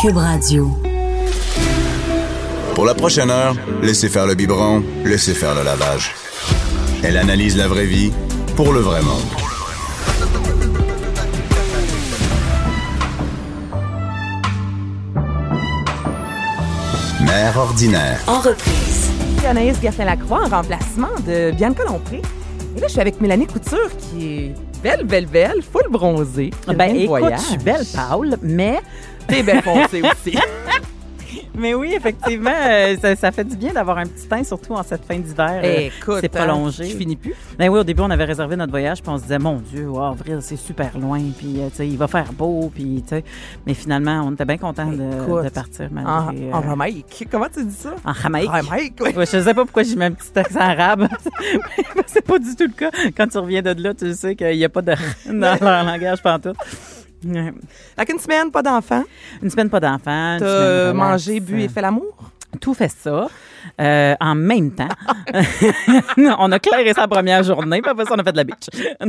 Cube Radio. Pour la prochaine heure, laissez faire le biberon, laissez faire le lavage. Elle analyse la vraie vie pour le vrai monde. Mère ordinaire. En reprise. Anaïs Gertin-Lacroix en remplacement de Bianca Lompré. Et là, je suis avec Mélanie Couture qui est belle, belle, belle, full bronzée. qui Ben, écoute, voyage. je suis belle, Paul, mais, T'es belle foncée aussi. Mais oui, effectivement, euh, ça, ça fait du bien d'avoir un petit teint, surtout en cette fin d'hiver. euh, Écoute, c'est prolongé. hein, Je finis plus? Ben oui, au début, on avait réservé notre voyage, puis on se disait, mon Dieu, wow, avril, c'est super loin, puis euh, tu sais, il va faire beau, puis tu sais. Mais finalement, on était bien contents de, de partir En, malgré. euh, en Jamaïque. Comment tu dis ça? en Jamaïque. Jamaïque, oui. Ouais, je sais pas pourquoi j'ai mis un petit accent arabe. c'est pas du tout le cas. Quand tu reviens de là, tu sais qu'il n'y a pas de dans leur langage pantoute. Ouais. Fait qu'une semaine, pas d'enfant. Une semaine pas d'enfant. T'as mangé, bu et fait l'amour? Tout fait ça euh, en même temps. on a clairé sa première journée, puis après ça, on a fait de la beach.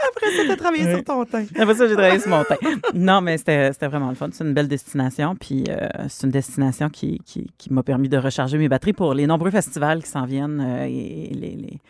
Après ça, t'as travaillé sur ton teint. Après ça, j'ai travaillé sur mon teint. Non, mais c'était c'était vraiment le fun. C'est une belle destination, puis euh, c'est une destination qui, qui, qui m'a permis de recharger mes batteries pour les nombreux festivals qui s'en viennent euh, et les... les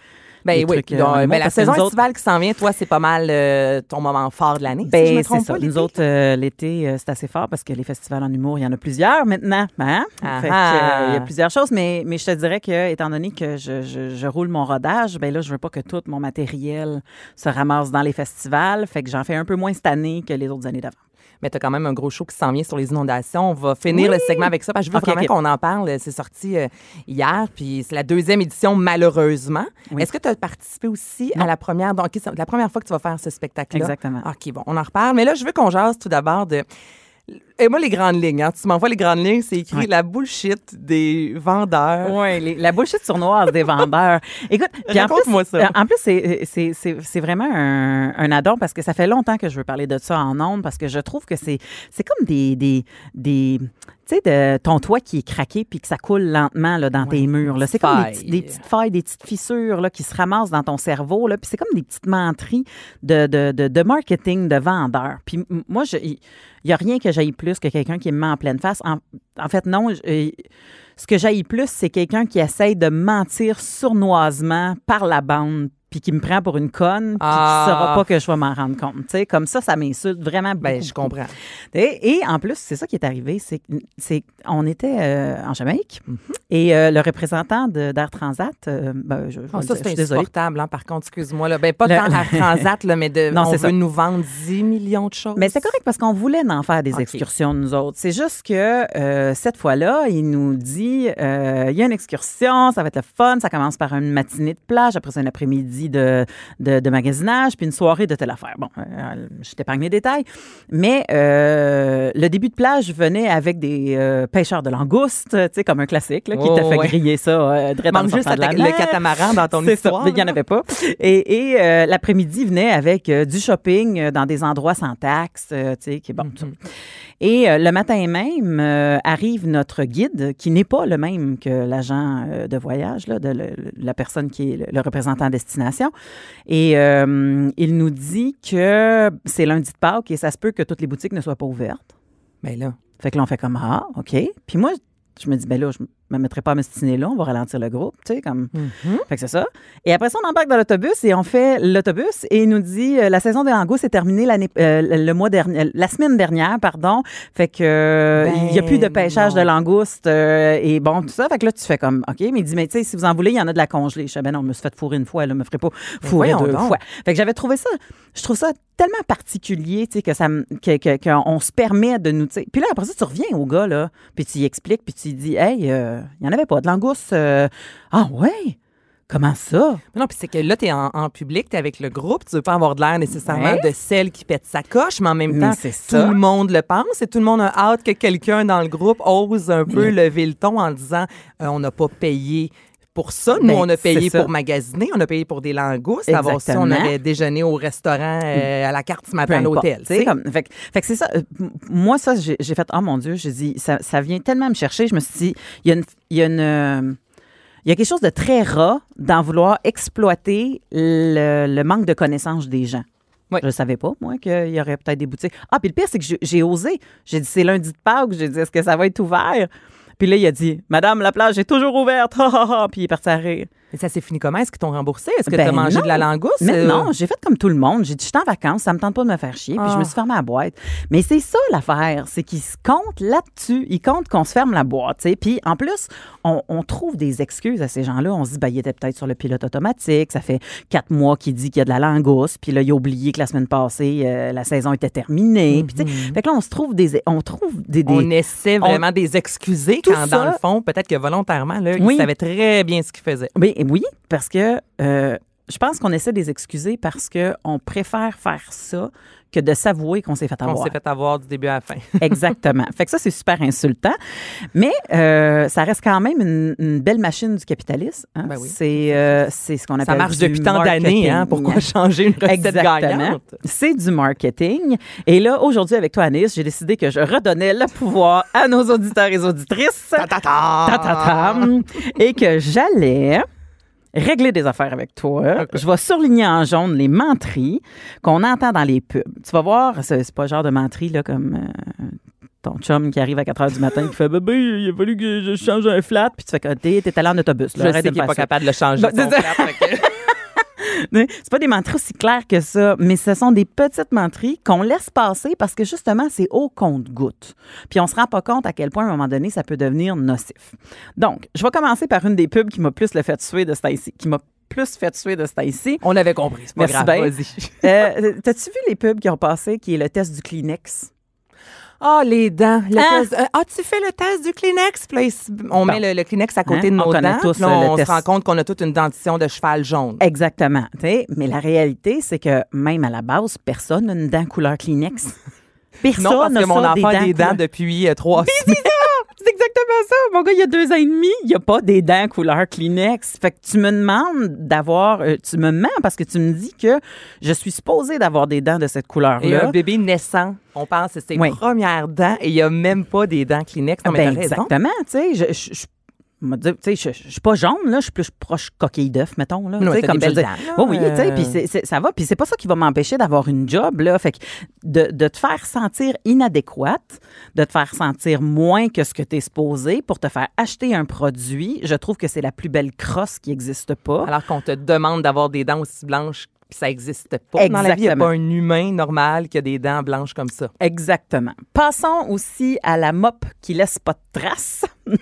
Ben oui, euh, donc, en ben, la saison autres- estivale qui s'en vient, toi, c'est pas mal euh, ton moment fort de l'année. si je Ben, me c'est trompe ça. pas. Nous autres, euh, l'été, euh, c'est assez fort parce que les festivals en humour, il y en a plusieurs maintenant. Hein? Ah Fait que, ah. euh, il y a plusieurs choses, mais, mais je te dirais que, étant donné que je, je, je roule mon rodage, ben là, je veux pas que tout mon matériel se ramasse dans les festivals. Fait que j'en fais un peu moins cette année que les autres années d'avant. Mais t'as quand même un gros show qui s'en vient sur les inondations. On va finir le segment avec ça parce que je veux vraiment qu'on en parle. C'est sorti euh, hier, puis c'est la deuxième édition, malheureusement. Oui. Est-ce que tu as participé aussi à la première? Donc, la première fois que tu vas faire ce spectacle-là? Exactement. OK, bon, on en reparle. Mais là, je veux qu'on jase tout d'abord de. Et moi, les grandes lignes, hein. tu m'envoies les grandes lignes, c'est écrit la bullshit des vendeurs. Oui, la bullshit sournoise des vendeurs. Écoute, puis en plus, ça. euh, En plus, c'est- c'est vraiment un, un addon parce que ça fait longtemps que je veux parler de ça en ondes parce que je trouve que c'est c'est comme des, des, des tu sais, de ton toit qui est craqué puis que ça coule lentement là, dans tes murs. là. C'est comme des, petites failles, des petites fissures là, qui se ramassent dans ton cerveau. Là, puis c'est comme des petites menteries de, de, de, de marketing, de vendeur. Puis moi, il n'y a rien que j'aille plus que quelqu'un qui me met en pleine face. En, en fait, non. je- euh, ce que j'aille plus, c'est quelqu'un qui essaye de mentir sournoisement par la bande puis qui me prend pour une conne, puis Ah. qui ne saura pas que je vais m'en rendre compte. Tu sais, comme ça, ça m'insulte vraiment beaucoup. Ben, je beaucoup. comprends. Et, et en plus, c'est ça qui est arrivé, c'est on était euh, en Jamaïque Mhm. et euh, le représentant d'Air Transat, euh, ben, je, je vais ça, je c'est suis insupportable, hein, par contre, excuse-moi. Ben, pas Le- tant Transat, là, mais de, Non, on c'est veut ça. nous vendre 10 millions de choses. Mais c'est correct parce qu'on voulait en faire des excursions, nous autres. C'est juste que cette fois-là, il nous dit il y a une excursion, ça va être le fun. Ça commence par une matinée de plage, après c'est un après-midi de, de, de magasinage, puis une soirée de telle affaire. Bon, euh, je t'épargne les détails. Mais euh, le début de plage venait avec des euh, pêcheurs de langoustes, tu sais, comme un classique, là, qui Oh, t'a fait ouais. griller ça euh, direct dans le juste de la le catamaran dans ton histoire. il n'y en avait pas. Et, et, euh, l'après-midi venait avec euh, du shopping euh, dans des endroits sans taxes, euh, tu sais, qui est bon. ça. Et euh, le matin même euh, arrive notre guide, qui n'est pas le même que l'agent euh, de voyage, là, de le- la personne qui est le, le représentant à destination. Et euh, il nous dit que c'est lundi de Pâques et ça se peut que toutes les boutiques ne soient pas ouvertes. Ben là. Fait que là, on fait comme Ah, OK. Puis moi, je me dis, ben là, je me mettrai pas à me stiner là, on va ralentir le groupe, tu sais, comme. Fait que c'est ça. Et après ça, on embarque dans l'autobus et on fait l'autobus et il nous dit euh, la saison des langoustes est terminée l'année, euh, le mois dernier, euh, la semaine dernière, pardon. Fait que euh, Ben il y a plus de pêchage non. de langoustes et bon tout ça. Fait que là, tu fais comme OK, mais il dit mais tu sais, si vous en voulez, il y en a de la congelée. Je sais ben non, je me suis fait fourrer une fois, là, me ferai pas fourrer voyons deux donc. fois. Fait que j'avais trouvé ça, je trouve ça tellement particulier, tu sais, que ça, que, que- qu'on se permet de nous, tu sais. Puis là, après ça, tu reviens au gars, là, puis tu y expliques, puis tu dis, hey, euh, il y en avait pas de langoustes. euh, ah ouais? Comment ça? Non, puis c'est que là, tu es en, en public, tu es avec le groupe, tu veux pas avoir de l'air nécessairement Ouais. de celle qui pète sa coche, mais en même temps, tout ça. le monde le pense et tout le monde a hâte que quelqu'un dans le groupe ose un peu lever le ton en disant euh, on n'a pas payé pour ça. Nous, Ben, on a payé pour magasiner, on a payé pour des langoustes, savoir si on avait déjeuné au restaurant euh, à la carte ce matin à l'hôtel. comme- fait, que- fait que c'est ça. euh, moi, ça, j'ai fait, oh mon Dieu, j'ai dit, ça, ça vient tellement me chercher. Je me suis dit, il y a une. il y a une, euh, il y a quelque chose de très rat d'en vouloir exploiter le, le manque de connaissance des gens. Oui. Je ne savais pas, moi, qu'il y aurait peut-être des boutiques. Ah, puis le pire, c'est que j'ai- j'ai osé. J'ai dit, c'est lundi de Pâques. J'ai dit, est-ce que ça va être ouvert? Puis là, il a dit, Madame, la plage est toujours ouverte. Puis il est parti à rire. Mais ça s'est fini comment? Est-ce qu'ils t'ont remboursé? Est-ce que Ben tu as mangé non. de la langouste? Mais Euh, non, j'ai fait comme tout le monde. J'ai dit, je suis en vacances, ça me tente pas de me faire chier. Puis Ah. je me suis fermé la boîte. Mais c'est ça l'affaire, c'est qu'ils se comptent là-dessus. Ils comptent qu'on se ferme la boîte. tu sais. Puis en plus, on, on trouve des excuses à ces gens-là. On se dit, ben, il était peut-être sur le pilote automatique. Ça fait quatre mois qu'il dit qu'il y a de la langouste. Puis là, il a oublié que la semaine passée, euh, la saison était terminée. Puis tu sais, fait que là, on se trouve des. On trouve des. des- On essaie vraiment des excuser Tout quand, dans le fond, peut-être que volontairement, là, Oui. ils savaient très bien ce qu'ils faisaient. Ben, oui, parce que euh, je pense qu'on essaie de les excuser parce qu'on préfère faire ça que de s'avouer qu'on s'est fait On avoir. s'est fait avoir du début à la fin. Exactement. fait que ça, c'est super insultant. Mais euh, ça reste quand même une, une belle machine du capitalisme. hein. Ben oui. C'est euh, c'est ce qu'on appelle Ça marche depuis tant d'années, hein? Pourquoi changer une recette Exactement. gagnante? C'est du marketing. Et là, aujourd'hui, avec toi, Anis, j'ai décidé que je redonnais le pouvoir à nos auditeurs et auditrices. Ta-ta-tam. et que j'allais régler des affaires avec toi. Je vais surligner en jaune les menteries qu'on entend dans les pubs. Tu vas voir, c'est pas le genre de menterie là, comme euh, ton chum qui arrive à 4 h du matin et qui fait Bébé, il a fallu que je change un flat. Puis tu fais que t'es t'es allé en autobus. là. Je sais qu'il n'est pas capable de le changer. Ben, c'est pas des menteries aussi claires que ça, mais ce sont des petites menteries qu'on laisse passer parce que justement, c'est au compte-goutte. Puis on se rend pas compte à quel point, à un moment donné, ça peut devenir nocif. Donc, je vais commencer par une des pubs qui m'a plus le fait suer de ce temps-ci, qui m'a plus fait suer de. On avait compris, c'est pas Merci grave. Vas-y. Euh, T'as-tu vu les pubs qui ont passé, qui est le test du Kleenex? Ah, les dents. Le Ah. test- euh, As-tu fait le test du Kleenex? Puis là, on met le, le Kleenex à côté Hein? de On nos dents. tous, puis là, euh, on se rend compte qu'on a toute une dentition de cheval jaune. Exactement. tu. Mais la réalité, c'est que même à la base, personne n'a une dent couleur Kleenex. Personne non, parce que mon enfant a des dents depuis euh, trois semaines. C'est exactement ça. Mon gars, il y a deux ans et demi, il n'y a pas des dents couleur Kleenex. Fait que tu me demandes d'avoir. euh, tu me mens parce que tu me dis que je suis supposée d'avoir des dents de cette Et un couleur-là. bébé naissant, on pense que c'est ses Oui. premières dents et il n'y a même pas des dents Kleenex. Non, mais Ben, exactement. Tu sais, je. je- tu sais, je, suis pas jaune, là, je suis plus proche coquille d'œuf, mettons. Là, sais, t'as des je dis- Oh oui, tu sais, puis ça va. Puis c'est pas ça qui va m'empêcher d'avoir une job, là. Fait que de, de te faire sentir inadéquate, de te faire sentir moins que ce que tu es supposé pour te faire acheter un produit, je trouve que c'est la plus belle crosse qui existe pas. Alors qu'on te demande d'avoir des dents aussi blanches, puis ça n'existe pas. Dans la vie, il n'y a pas un humain normal qui a des dents blanches comme ça. Exactement. Passons aussi à la mop qui laisse pas de traces.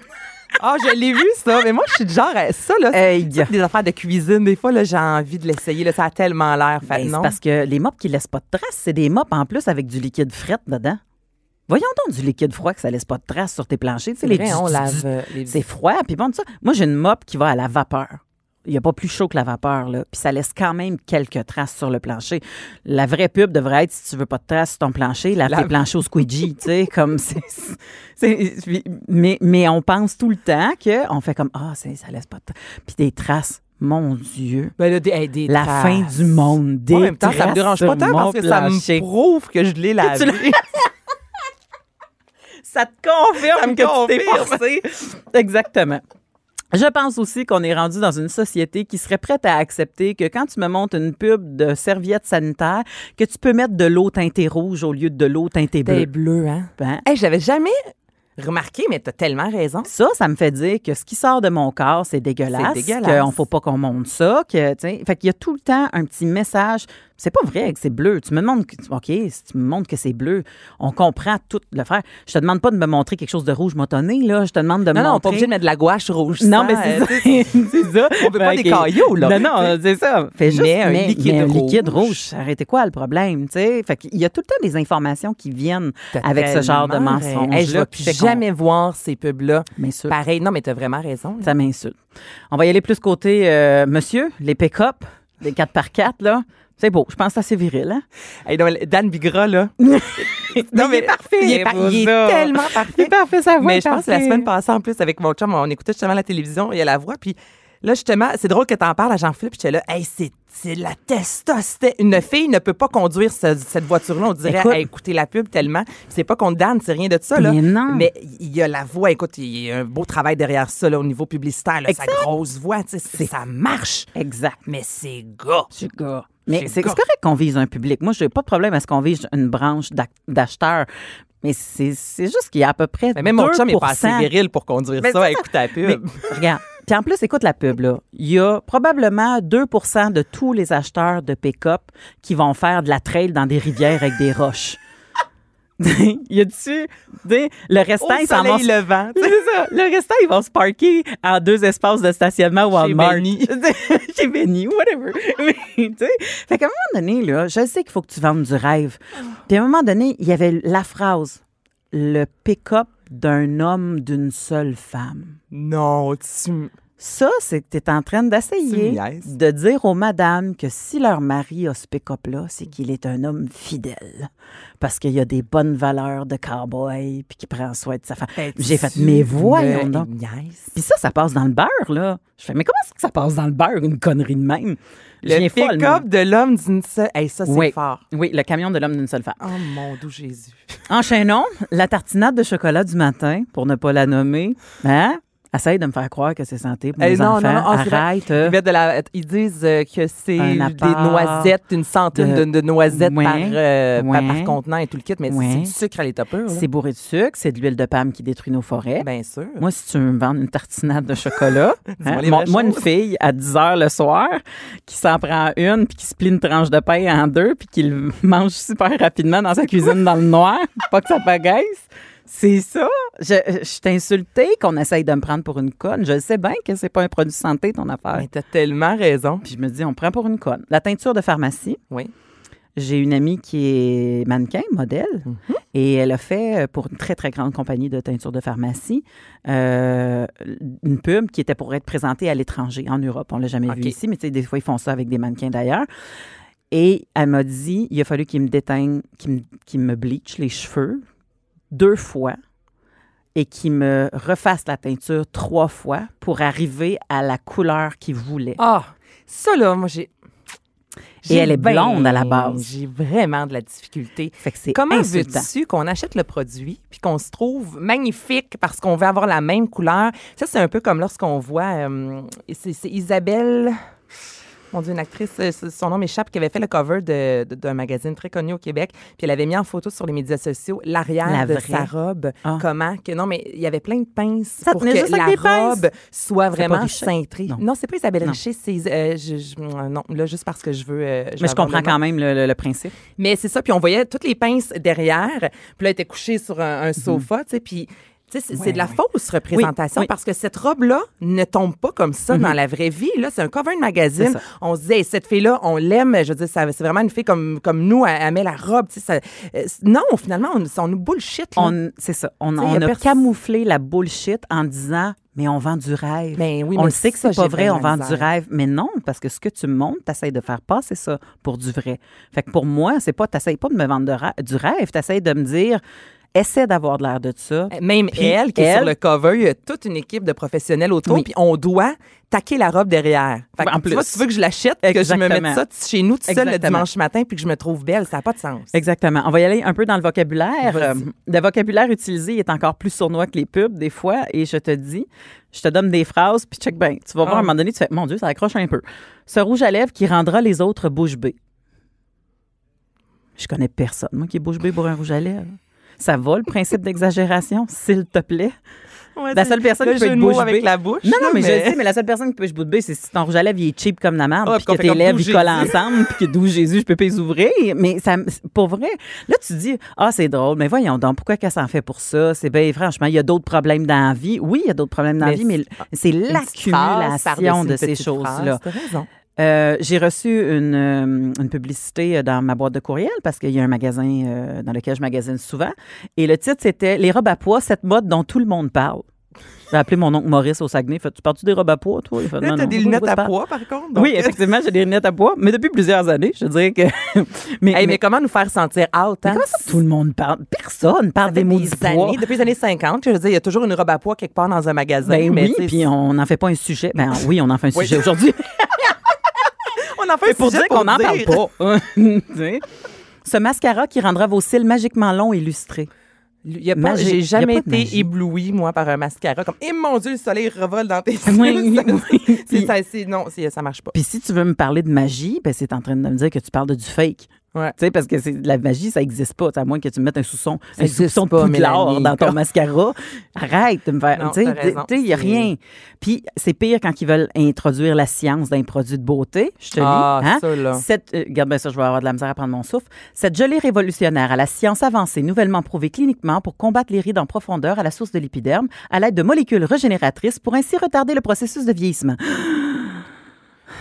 Ah, je l'ai vu, ça. Mais moi, je suis du genre, à ça, là, Hey, des affaires de cuisine. Des fois, là, j'ai envie de l'essayer. Là, ça a tellement l'air. Fait, Ben, non? parce que les mops qui laissent pas de traces, c'est des mops en plus avec du liquide fret dedans. Voyons donc du liquide froid que ça laisse pas de traces sur tes planchers. Tu sais, C'est les vrai, du- on du- lave du- les C'est froid. Puis bon, ça, moi, j'ai une mop qui va à la vapeur. Il n'y a pas plus chaud que la vapeur, là. Puis ça laisse quand même quelques traces sur le plancher. La vraie pub devrait être, si tu veux pas de traces sur ton plancher, lave Lave. tes planchers au squeegee, tu sais, comme c'est... mais, mais on pense tout le temps qu'on fait comme, ah, c'est ça laisse pas de traces. Puis des traces, mon Dieu. Ben là, des, hey, des La traces. fin du monde, des en même temps, ça me dérange pas tant parce que ça me prouve que je l'ai lavé. Ça te confirme Ça me que tu t'es confirme. forcé. Exactement. Je pense aussi qu'on est rendu dans une société qui serait prête à accepter que quand tu me montes une pub de serviettes sanitaires, que tu peux mettre de l'eau teintée rouge au lieu de l'eau teintée bleue. bleu, hein? Hein? Hey, j'avais jamais remarqué, mais t'as tellement raison. Ça, ça me fait dire que ce qui sort de mon corps, c'est dégueulasse. C'est dégueulasse. Qu'on faut pas qu'on monte ça. Que, tu fait qu'il y a tout le temps un petit message C'est pas vrai que c'est bleu. Tu me demandes, que- OK, si tu me montres que c'est bleu, on comprend tout le faire. Je te demande pas de me montrer quelque chose de rouge motonné, là. Je te demande de me Non, non, pas montrer... obligé de mettre de la gouache rouge. Non, mais c'est ça. c'est ça. On veut pas Ben, des cailloux, là. Non, non, c'est ça. Fais juste, Mais un mais- liquide mais un rouge. liquide rouge. Arrêtez quoi le problème, tu sais? Fait qu'il y a tout le temps des informations qui viennent avec ce genre de raison. Hey, je vais jamais voir ces pubs-là. Pareil, non, mais t'as vraiment raison. là. Ça m'insulte. On va y aller plus côté euh, monsieur, les pick-up, les 4x4, là. C'est beau. Je pense que c'est assez viril, hein? Hey, non, Dan Bigra, là. non, il est parfait. Il est, par- il est ça. tellement Il parfait. est parfait, ça va. Mais je pense que la semaine passée, en plus, avec mon chum, on écoutait justement la télévision, il y a la voix, puis là, justement, c'est drôle que t'en parles à Jean-Philippe, j'étais là, hey, c'est c'est la testostérone? Une fille ne peut pas conduire ce- cette voiture-là. On dirait, Écoute. hey, écoutez la pub tellement. C'est pas contre Dan, c'est rien de ça, là. Mais non. Mais il y a la voix, écoute, il y a un beau travail derrière ça, là, au niveau publicitaire, là, sa grosse voix, tu sais, c'est- ça marche. Exact. Mais c'est gars. Suis gars. Mais C'est correct qu'on vise un public. Moi, je n'ai pas de problème à ce qu'on vise une branche d'ac- d'acheteurs. Mais c'est c'est juste qu'il y a à peu près. Mais même mon chum est pas 2%. assez viril pour conduire Mais ça, écouter la Mais, pub. regarde. Puis en plus, écoute la pub, là. Il y a probablement 2% de tous les acheteurs de pick-up qui vont faire de la trail dans des rivières avec des roches. y a-tu. Le restant, Au ils s'en vont. levant. ça. Le restant, ils vont se parker en deux espaces de stationnement Walmart. Benny. Chez Benny, whatever. Mais, tu sais, fait qu'à un moment donné, là, je sais qu'il faut que tu vendes du rêve. Puis à un moment donné, il y avait la phrase le pick-up d'un homme d'une seule femme. Non, tu. Ça, c'est que tu es en train d'essayer de dire aux madames que si leur mari a ce pick-up-là, c'est qu'il est un homme fidèle. Parce qu'il a des bonnes valeurs de cowboy, puis qu'il prend soin de sa femme. J'ai fait, mais voyons donc. Puis ça, ça passe dans le beurre, là. Je fais, mais comment est-ce que ça passe dans le beurre, une connerie de même? Le pick-up de l'homme d'une seule. Hey, ça, c'est Oui. fort. Oui, le camion de l'homme d'une seule femme. Oh mon doux Jésus. Enchaînons. La tartinade de chocolat du matin, pour ne pas la nommer. Hein? Essaye de me faire croire que c'est santé pour mes non, non, enfants. non, vrai. Arrête. Ils, mettent de la- ils disent euh, que c'est des noisettes, une centaine de, de- de noisettes par, euh, par- ouais. par contenant et tout le kit, mais c'est du sucre à l'état pur. C'est bourré de sucre, c'est de l'huile de palme qui détruit nos forêts. Bien sûr. Moi, si tu veux me vendre une tartinade de chocolat, hein, moi, une fille à 10 heures le soir qui s'en prend une, puis qui split une tranche de pain en deux, puis qui le mange super rapidement dans sa cuisine dans le noir, pas que ça pagaisse. C'est ça. Je, je suis insultée qu'on essaye de me prendre pour une conne. Je sais bien que c'est pas un produit santé, ton affaire. Mais t'as tellement raison. Puis je me dis, on me prend pour une conne. La teinture de pharmacie. Oui. J'ai une amie qui est mannequin, modèle, et elle a fait euh, pour une très, très grande compagnie de teinture de pharmacie euh, une pub qui était pour être présentée à l'étranger, en Europe. On l'a jamais vu ici, mais tu sais, des fois, ils font ça avec des mannequins d'ailleurs. Et elle m'a dit, il a fallu qu'il me déteigne, qu'il me, bleach les cheveux deux fois et qu'il me refasse la teinture trois fois pour arriver à la couleur qu'il voulait. Ah, ça là, moi j'ai. Et elle est blonde à la base. J'ai vraiment de la difficulté. Fait que c'est Comment veux-tu qu'on achète le produit puis qu'on se trouve magnifique parce qu'on veut avoir la même couleur? Ça, c'est un peu comme lorsqu'on voit. euh, c'est Isabelle. Mon Dieu, une actrice, euh, son nom m'échappe, qui avait fait le cover de- de- d'un magazine très connu au Québec. Puis elle avait mis en photo sur les médias sociaux l'arrière La de vraie. sa robe. Ah. Comment que. Non, mais il y avait plein de pinces Ça pour tenait que juste la pinces? robe soit vraiment cintrée. Non. Non, c'est pas Isabelle. Richer, c'est. euh, je- je- euh, non, là, juste parce que je veux. euh, Mais je comprends quand même le, le- le principe. Mais c'est ça, puis on voyait toutes les pinces derrière, puis là, elle était couchée sur un, Mhm. un sofa, tu sais, puis... C'est de la ouais. fausse représentation Oui, parce que cette robe-là ne tombe pas comme ça dans la vraie vie. Là, c'est un cover de magazine. On se disait, Hey, cette fille-là, on l'aime. Je veux dire, ça- c'est vraiment une fille comme, comme nous. Elle, elle met la robe. Ça, euh, non, finalement, on, on nous bullshit. C'est ça. On, a camouflé la bullshit en disant, mais on vend du rêve. Ben oui, on le sait que c'est pas vrai, on vend du rêve. Mais non, parce que ce que tu me montres, tu de faire passer ça pour du vrai. Fait que pour moi, c'est pas, t'essayes pas de me vendre de du rêve, t'essayes de me dire, essaie d'avoir de l'air de ça. Même Puis elle, qui est sur le cover, il y a toute une équipe de professionnels autour, Oui. puis on doit taquer la robe derrière. Fait que, En tu vois, plus. tu veux que je l'achète, que je me mette Exactement. ça chez nous tout seul le dimanche matin, puis que je me trouve belle, ça n'a pas de sens. Exactement. On va y aller un peu dans le vocabulaire. Euh, le vocabulaire utilisé est encore plus sournois que les pubs, des fois. Et je te dis, je te donne des phrases, puis check bien. Tu vas voir, Ah. à un moment donné, tu fais, mon Dieu, ça accroche un peu. Ce rouge à lèvres qui rendra les autres bouche bée. Je connais personne, moi, qui est bouche bée pour un rouge à lèvres. Ça va, le principe d'exagération, s'il te plaît? Ouais, la seule personne qui peut être bouche avec la bouche. Non, non, mais, je sais, mais la seule personne qui peut être bouche bée, c'est si ton rouge à lèvres il est cheap comme la merde, Ouais, puis que tes lèvres ils collent ensemble, puis que d'où Jésus, je peux pas les ouvrir. Mais ça, pour vrai, là, tu dis, ah, c'est drôle, mais voyons donc, pourquoi qu'elle s'en fait pour ça? C'est bien, franchement, il y a d'autres problèmes dans la vie. Oui, il y a d'autres problèmes dans la vie, mais c'est l'accumulation de ces choses-là. Euh, j'ai reçu une, euh, une publicité dans ma boîte de courriel parce qu'il y a un magasin euh, dans lequel je magasine souvent. Et le titre, c'était Les robes à poids, cette mode dont tout le monde parle. J'ai appelé mon oncle Maurice au Saguenay. Fait, tu parles-tu des robes à poids, toi? Il fait, Là, Non, t'as non, des de lunettes quoi à poids, par contre. donc, Oui, effectivement, j'ai des lunettes à poids, mais depuis plusieurs années, je dirais que. mais, Hey, mais, mais- comment nous faire sentir out? Hein? comment ça, tout le monde parle? Personne parle des mots années, depuis les années 50, je veux dire, il y a toujours une robe à poids quelque part dans un magasin. Ben mais oui, puis on n'en fait pas un sujet. Ben oui, on en fait un Oui. sujet aujourd'hui. on en fait pour dire qu'on n'en parle pas. Ce mascara qui rendra vos cils magiquement longs et lustrés. J'ai jamais été éblouie, moi, par un mascara. Comme, eh mon Dieu, le soleil revole dans tes yeux. Oui, Ça- oui. non, ça marche pas. Puis si tu veux me parler de magie, ben c'est en train de me dire que tu parles de du fake. Ouais. Tu sais, parce que c'est la magie, ça n'existe pas. À moins que tu me mettes un soupçon, Ça un de pas, Mélanie. dans ton mascara. Arrête de me faire. Tu sais, il n'y a rien. Puis c'est pire quand ils veulent introduire la science d'un produit de beauté. Je te Ah, lis. hein? ça, là. Cette, euh, regarde bien ça, je vais avoir de la misère à prendre mon souffle. Cette gelée révolutionnaire à la science avancée, nouvellement prouvée cliniquement pour combattre les rides en profondeur à la source de l'épiderme, à l'aide de molécules régénératrices pour ainsi retarder le processus de vieillissement.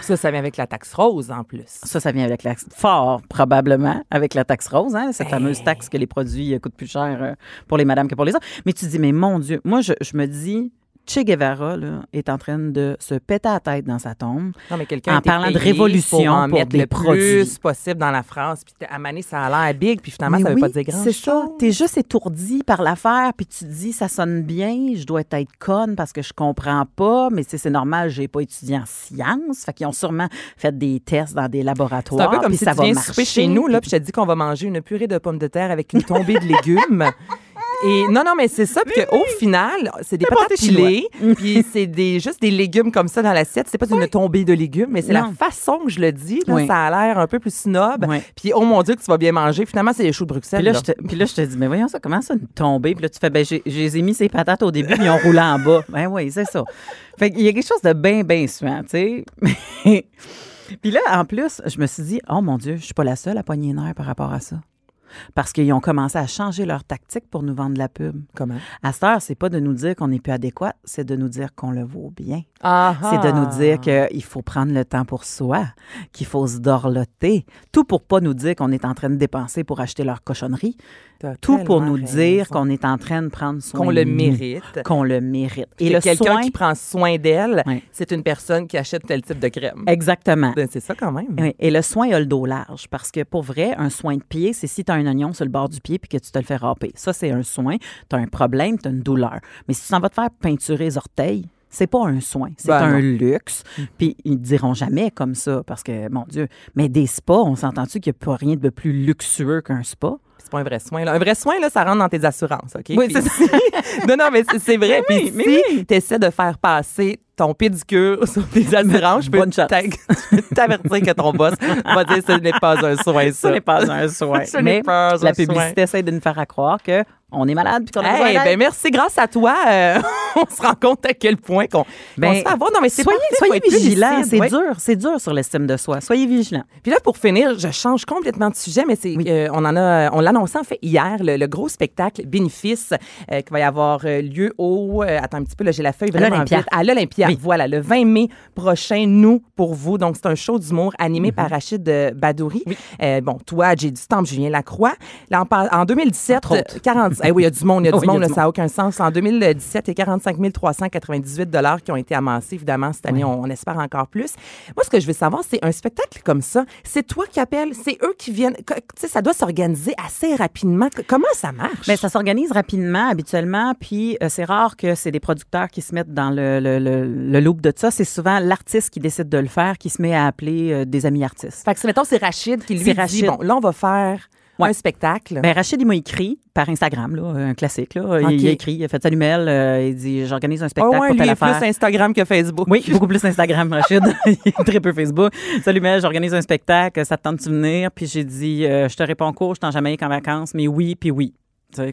Ça, ça vient avec la taxe rose, en plus. Ça, ça vient avec la fort probablement avec la taxe rose, hein, cette Ben. fameuse taxe que les produits euh, coûtent plus cher euh, pour les madames que pour les hommes. Mais tu dis, mais mon Dieu, moi, je, je me dis, Che Guevara là, est en train de se péter la tête dans sa tombe. Non, mais quelqu'un En parlant de révolution pour en pour mettre des le produits. plus possible dans la phrase. Puis à Mané, ça a l'air big, puis finalement, Mais ça veut oui, pas dire grand C'est ça. T'es juste étourdi par l'affaire, puis tu te dis, ça sonne bien, je dois être conne parce que je comprends pas, mais tu c'est normal, j'ai pas étudié en sciences. Fait qu'ils ont sûrement fait des tests dans des C'est laboratoires. un peu comme puis si ça tu va viens marcher. chez nous, là, puis je te dis qu'on va manger une purée de pommes de terre avec une tombée de légumes. Et non, non, mais c'est ça. Puis qu'au final, c'est des patates pilées, puis c'est des, juste des légumes comme ça dans l'assiette. C'est pas une tombée de légumes, mais c'est la façon que je le dis. là, Oui. Ça a l'air un peu plus snob. Oui. Puis oh mon Dieu, que tu vas bien manger. Finalement, c'est les choux de Bruxelles. Puis là, là. je te, puis là, je te dis, mais voyons ça, comment ça, une tombée? Puis là, tu fais, ben, j'ai, je les ai mis ces patates au début, puis ils ont roulé en bas. Ben oui, c'est ça. Fait qu'il y a quelque chose de bien, bien suant, tu sais. puis là, en plus, je me suis dit, oh mon Dieu, je suis pas la seule à pogner les nerfs par rapport à ça. Parce qu'ils ont commencé à changer leur tactique pour nous vendre de la pub. Comment? À cette heure, c'est pas de nous dire qu'on n'est plus adéquat, c'est de nous dire qu'on le vaut bien. C'est de nous dire qu'il faut prendre le temps pour soi, qu'il faut se dorloter. Tout pour pas nous dire qu'on est en train de dépenser pour acheter leur cochonnerie. Tout pour nous dire qu'on est en train de prendre soin qu'on le mérite. Qu'on le mérite. Et le quelqu'un soin, qui prend soin d'elle, c'est une personne qui achète tel type de crème. exactement. Ben, C'est ça quand même. Oui, Et le soin a le dos large parce que pour vrai, un soin de pied, c'est si tu as un oignon sur le bord du pied puis que tu te le fais râper. Ça, c'est un soin. Tu as un problème, tu as une douleur. Mais si tu s'en vas te faire peinturer les orteils, c'est pas un soin, c'est Ben un non. luxe. Puis ils ne diront jamais comme ça parce que, mon Dieu, mais des spas, on s'entend-tu qu'il n'y a pas rien de plus luxueux qu'un spa? C'est pas un vrai soin. Là. Un vrai soin, là, ça rentre dans tes assurances, OK? Oui, c'est si- non, non, mais c'est- vrai. Mais Puis oui, mais si tu essaies de faire passer ton pédicure sur tes assurances, je peux t'avertir que ton boss va dire ce n'est pas un soin, ça. Ce n'est pas un soin. Ce n'est mais pas un la soin. publicité essaie de nous faire croire que on est malade puis qu'on a Hey, besoin ben merci, grâce à toi, euh, on se rend compte à quel point qu'on Ben, se fait avoir. Non, mais c'est soyez, parfait, vigilants, c'est ouais. dur, c'est dur sur l'estime de soi. Soyez vigilants. Puis là, pour finir, je change complètement de sujet, mais c'est euh, on en a, on l'annonçait en fait hier, le, le gros spectacle bénéfice euh, qui va y avoir euh, lieu au, euh, attends un petit peu, là j'ai la feuille vraiment vite, à l'Olympia. Oui. Voilà, le 20 mai prochain, nous pour vous. Donc c'est un show d'humour animé Mhm. par Rachid Badouri. Euh, bon, toi, Jay du Temple, Julien Lacroix. Là, en, en 2017, Entre autres. euh, 40, eh oui, il y a du monde, il y a du Oui, a monde, du là, monde. ça n'a aucun sens. En 2017, il y a 45 398 dollars qui ont été amassés. Évidemment, cette année, on, on espère encore plus. Moi, ce que je veux savoir, c'est un spectacle comme ça. C'est toi qui appelles, c'est eux qui viennent. Tu sais, ça doit s'organiser assez rapidement. Comment ça marche? Bien, ça s'organise rapidement, habituellement, puis euh, c'est rare que c'est des producteurs qui se mettent dans le, le, le, le loop de ça. C'est souvent l'artiste qui décide de le faire, qui se met à appeler euh, des amis artistes. fait que, c'est, mettons, c'est Rachid qui lui dit, Rachid. bon, là, on va faire Ouais. un spectacle. Ben, Rachid, il m'a écrit par Instagram, là, un classique. Là. Il, a écrit, il a fait Salut Mel, euh, il dit J'organise un spectacle ouais, pour lui telle est affaire. plus Instagram que Facebook. Oui, beaucoup plus Instagram, Rachid. il est très peu Facebook. Salut Mel, j'organise un spectacle, ça te tente de venir? Puis j'ai dit euh, Je te réponds court, je suis en Jamaïque en vacances, mais oui, puis oui.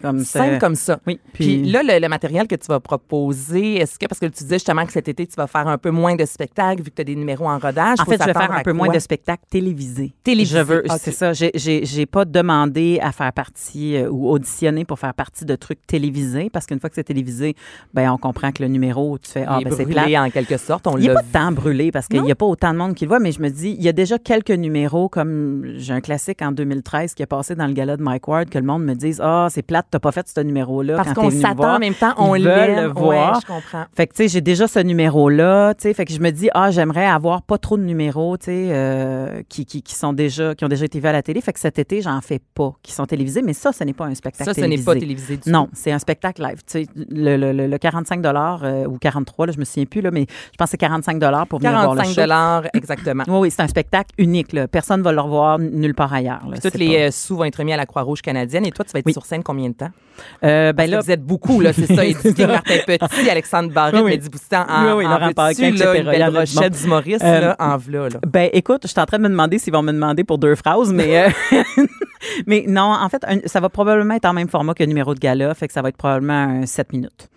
Comme c'est- Simple comme ça. Oui. Puis, là, le, le matériel que tu vas proposer, est-ce que, parce que tu disais justement que cet été, tu vas faire un peu moins de spectacles vu que tu as des numéros en rodage. En fait, je vais faire un peu moins de spectacles télévisés. Télévisés, Je veux, c'est ça. J'ai, pas demandé à faire partie euh, ou auditionner pour faire partie de trucs télévisés parce qu'une fois que c'est télévisé, ben on comprend que le numéro, tu fais ah ben c'est brûlé plat. en quelque sorte. On Il n'est l'a pas tant brûlé parce qu'il n'y a pas autant de monde qui le voit, mais je me dis, il y a déjà quelques numéros, comme j'ai un classique en 2013 qui est passé dans le gala de Mike Ward, que le monde me dise Ah, c'est plate, t'as pas fait ce numéro-là. Parce qu'on s'attend en même temps, on l'aime. le voir. Ouais, je comprends. Fait que, tu sais, j'ai déjà ce numéro-là, tu sais. Fait que je me dis, ah, j'aimerais avoir pas trop de numéros, tu sais, euh, qui, qui, qui sont déjà, qui ont déjà été vus à la télé. Fait que cet été, j'en fais pas, qui sont télévisés. Mais ça, ce n'est pas un spectacle Ça, ce n'est pas télévisé du Non, c'est un spectacle live. Tu sais, le, le, le, le 45 euh, ou 43 là, je me souviens plus, là, mais je pense que c'est 45 pour venir voir le 45 show. dollars exactement. Oui, oui, c'est un spectacle unique. Là. Personne ne va le revoir nulle part ailleurs. là. Tous C'est les pas- euh, sous vont être mis à la Croix-Rouge canadienne. Et toi, tu vas être Oui. sur scène combien de temps? Euh, ben là, vous êtes beaucoup, là, c'est ça. King, Martin Petit, Alexandre Barrette, Oui, oui. Mehdi Boustan, en, Oui, oui, en Laurent Paquin, là, une belle d'humoristes, Euh, là, en v'là, là? Ben, écoute, je suis en train de me demander s'ils vont me demander pour deux phrases, mais, euh, mais non, en fait, un- ça va probablement être en même format que le numéro de gala, fait que ça va être probablement un 7 minutes.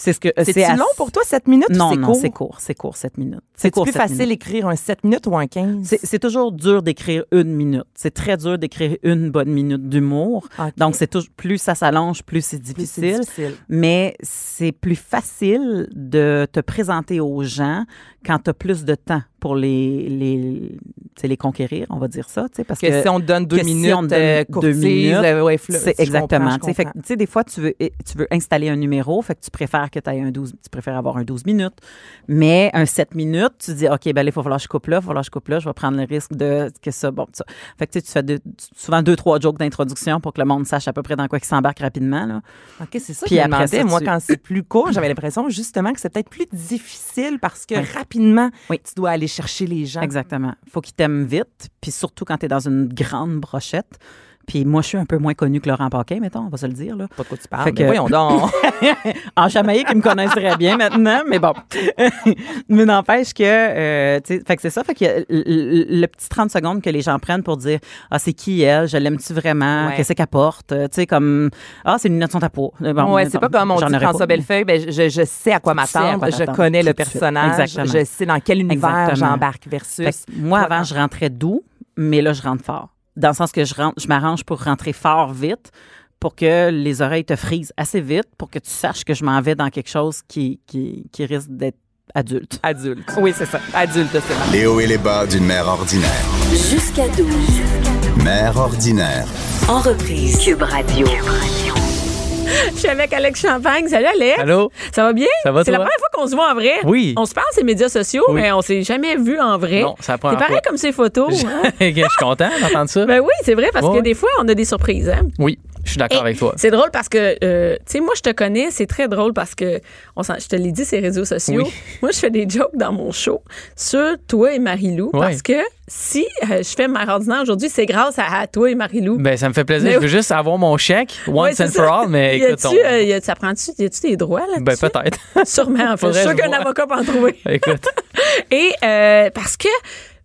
C'est ce que assez- long pour toi, 7 minutes? ou Non, non, c'est court, c'est court, 7 minutes. C'est plus facile minutes. d'écrire un 7 minutes ou un 15? C'est toujours dur d'écrire une minute. C'est très dur d'écrire une bonne minute d'humour. Donc, c'est plus ça s'allonge, plus c'est Plus c'est difficile. difficile. Mais c'est plus facile de te présenter aux gens quand tu as plus de temps pour les, les, les conquérir, on va dire ça. Parce Que, que, si on te donne deux si minutes, on te donne deux minutes, euh, ouais, exactement. tu sais, des fois, tu veux, tu veux installer un numéro, fait que tu préfères que tu un 12, tu préfères avoir un 12 minutes. Mais un 7 minutes, tu dis, OK, ben là, il faut falloir que je coupe là, il va falloir que je coupe là, je vais prendre le risque de que ça, bon, ça. Fait que tu fais deux- souvent deux, trois jokes d'introduction pour que le monde sache à peu près dans quoi il s'embarque rapidement. Là. OK, c'est ça Puis que je me après ça, Moi, tu- quand c'est plus court, j'avais l'impression justement que c'est peut-être plus difficile parce que Oui. rapidement, Oui. tu dois aller chercher les gens. Exactement. faut qu'ils t'aiment vite, puis surtout quand tu es dans une grande brochette. Puis moi, je suis un peu moins connu que Laurent Paquin, mettons, on va se le dire. Là. Pas de quoi tu parles. Fait mais que- voyons donc. en Jamaïque, ils me connaissent très bien maintenant, mais bon. mais n'empêche que, euh, tu sais, fait que c'est ça, fait que le, petit 30 secondes que les gens prennent pour dire, ah, c'est qui elle, je l'aime-tu vraiment, Ouais. qu'est-ce qu'elle porte, tu sais, comme, ah, c'est les lunettes sont à peau. Bon, ouais, c'est pas comme on j'en dit François pas. Bellefeuille, ben, je, je sais à quoi m'attendre, je connais le personnage, Exactement. je sais dans quel univers j'embarque versus. moi, avant, je rentrais doux, mais là, je rentre fort. Dans le sens que je, rentre, je m'arrange pour rentrer fort vite pour que les oreilles te frisent assez vite pour que tu saches que je m'en vais dans quelque chose qui, qui, qui risque d'être adulte. Adulte. Oui, c'est ça. Adulte, c'est ça. Les hauts et les bas d'une mère ordinaire. Jusqu'à 12. Mère ordinaire. En reprise. Cube Radio. Je suis avec Alex Champagne. Salut Alex. Allô? Ça va bien? Ça va, C'est la première fois qu'on se voit en vrai. Oui. On se parle sur les médias sociaux, Oui. mais on s'est jamais vu en vrai. Non, c'est la C'est pareil fois. comme ces photos. hein? Je suis content d'entendre ça. Ben oui, c'est vrai, parce Ouais, que des fois, on a des surprises. Hein? oui, je suis d'accord avec toi. C'est drôle parce que, euh, tu sais, moi, je te connais, c'est très drôle parce que, on je te l'ai dit, ces réseaux sociaux. Oui. Moi, je fais des jokes dans mon show sur toi et Marie-Lou parce que si euh, je fais Mère ordinaire aujourd'hui, c'est grâce à, à toi et Marie-Lou. Ben, ça me fait plaisir. Mais Je veux oui. juste avoir mon chèque, once and for all, mais écoute, on- euh, y a- ça prend-tu, y a-tu des droits là ben, peut-être. Sûrement. En fait, je suis le qu'un avocat peut en trouver. écoute. Et euh, parce que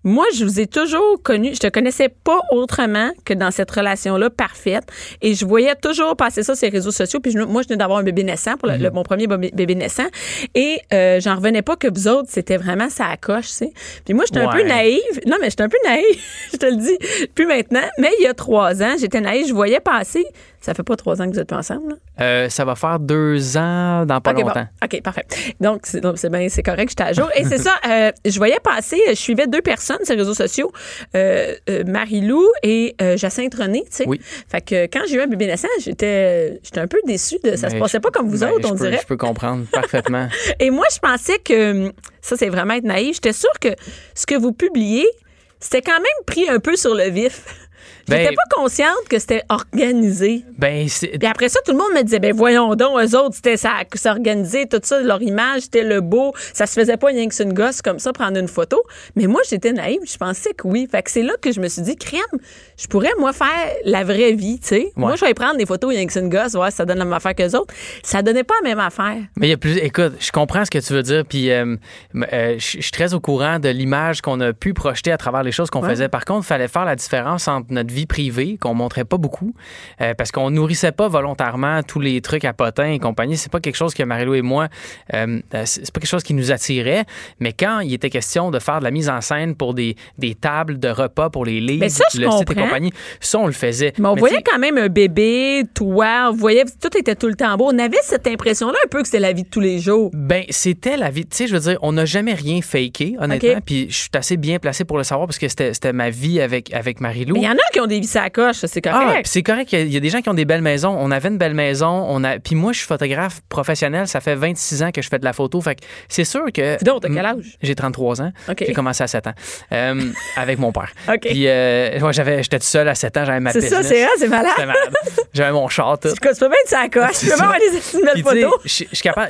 moi, je vous ai toujours connu, je te connaissais pas autrement que dans cette relation-là parfaite. Et je voyais toujours passer ça sur les réseaux sociaux. Puis je- moi, je venais d'avoir un bébé naissant, pour le- le- mon premier bébé naissant. Et euh, j'en revenais pas que vous autres, c'était vraiment ça à coche, tu sais. Puis moi, j'étais un peu naïve. Non, mais j'étais un peu naïve, je te le dis. Plus maintenant. Mais il y a trois ans, j'étais naïve. Je voyais passer. Ça fait pas trois ans que vous êtes pas ensemble, là? Euh, ça va faire deux ans dans pas OK, bon. longtemps. OK, parfait. Donc, c'est bien, c'est correct, j'étais à jour. Et c'est ça, euh, je voyais passer, je suivais deux personnes sur les réseaux sociaux, euh, Marie-Lou et Jacinthe René, tu sais. Oui. Fait que quand j'ai eu un bébé naissant, j'étais j'étais un peu déçue de ça. se Ben, passait pas comme vous Ben, autres, on peux- dirait. Je peux comprendre parfaitement. Et moi, je pensais que, ça, c'est vraiment être naïf, j'étais sûre que ce que vous publiez, c'était quand même pris un peu sur le vif. J'étais Ben- pas consciente que c'était organisé. Ben. Puis après ça, tout le monde me disait, ben voyons donc, eux autres, c'était ça, s'organiser, tout ça, leur image, c'était le beau. Ça se faisait pas rien que une gosse comme ça, prendre une photo. Mais moi, j'étais naïve, je pensais que oui. Fait que c'est là que je me suis dit, crème, je pourrais, moi, faire la vraie vie, tu sais. Moi, je vais prendre des photos rien que une gosse, voir si ça donne la même affaire qu'eux autres. Ça donnait pas la même affaire. Mais il y a plus. Écoute, je comprends ce que tu veux dire, puis euh, euh, je je suis très au courant de l'image qu'on a pu projeter à travers les choses qu'on Ouais. faisait. Par contre, il fallait faire la différence entre notre vie privée qu'on montrait pas beaucoup euh, parce qu'on nourrissait pas volontairement tous les trucs à potins et compagnie. C'est pas quelque chose que Marilou et moi, euh, euh, c'est pas quelque chose qui nous attirait. Mais quand il était question de faire de la mise en scène pour des, des tables de repas pour les livres, ça, le site et compagnie, ça on le faisait. Mais on Mais voyait quand même un bébé, toi, on voyait, tout était tout le temps beau. On avait cette impression-là un peu que c'était la vie de tous les jours. Ben, c'était la vie. Tu sais, je veux dire, on n'a jamais rien faké, honnêtement. Puis je suis assez bien placé pour le savoir parce que c'était ma vie avec, avec Marie-Lou. Mais il y en a qui ont des vies à coche, ça, c'est Ah, correct. puis c'est correct. Il y a- il y, a des gens qui ont des belles maisons. On avait une belle maison. On a. Puis moi, je suis photographe professionnel. Ça fait 26 ans que je fais de la photo. Fait que c'est sûr que. Dis donc, t'as quel âge? J'ai 33 ans. J'ai commencé à 7 ans euh, avec mon père. Puis euh, ouais, j'avais, j'étais tout seul à 7 ans. J'avais ma C'est ça, c'est c'est malade. J'avais mon char, tout. Tu peux pas mettre ça à coche. Tu peux pas ça. avoir des belles tu photos.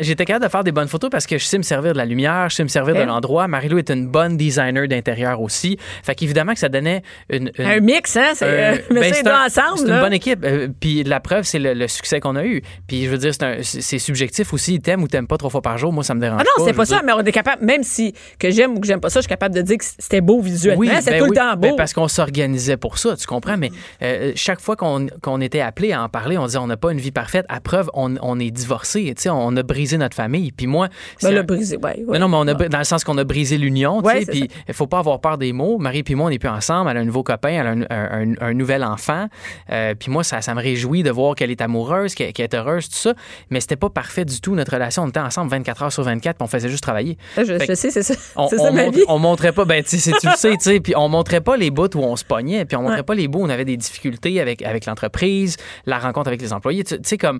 J'étais capable de faire des bonnes photos parce que je sais me servir de la lumière, je sais me servir de l'endroit. Marie-Lou est une bonne designer d'intérieur aussi. Fait qu'évidemment que ça donnait une. une- Un mix, hein? C'est, euh, ben, les deux un- ensemble. C'est une bonne équipe. Euh, puis la preuve, c'est le, le succès qu'on a eu. Puis je veux dire, c'est un- subjectif aussi. T'aimes ou t'aimes pas trois fois par jour. Moi, ça me dérange Ah non, pas. c'est pas ça, dire- mais on est capable, même si que j'aime ou que j'aime pas ça, je suis capable de dire que c'était beau visuellement. Oui, c'est ben tout oui. le temps beau. Ben parce qu'on s'organisait pour ça, tu comprends? Mais euh, chaque fois qu'on qu'on était appelé à en parler, on disait on n'a pas une vie parfaite. À preuve, on, on est divorcé. Tu sais, on a brisé notre famille. Puis moi, Ben, c'est le un- brisé, ouais. ouais. Non, non, mais on a, dans le sens qu'on a brisé l'union, puis il faut pas avoir peur des mots. Marie puis moi, on n'est plus ensemble, elle a un nouveau copain, elle a un, un- un- un nouvel enfant, Euh, puis moi, ça, ça me réjouit de voir qu'elle est amoureuse, qu'elle est heureuse, tout ça, mais c'était pas parfait du tout, notre relation. On était ensemble 24 heures sur 24, puis on faisait juste travailler. Je, je sais, c'est ça. On, c'est on ça ma montre- vie. on montrait pas, ben, tu sais, tu le sais, tu sais, puis on montrait pas les bouts où on se pognait, puis on montrait Ouais. pas les bouts où on avait des difficultés avec, avec l'entreprise, la rencontre avec les employés, tu sais, comme,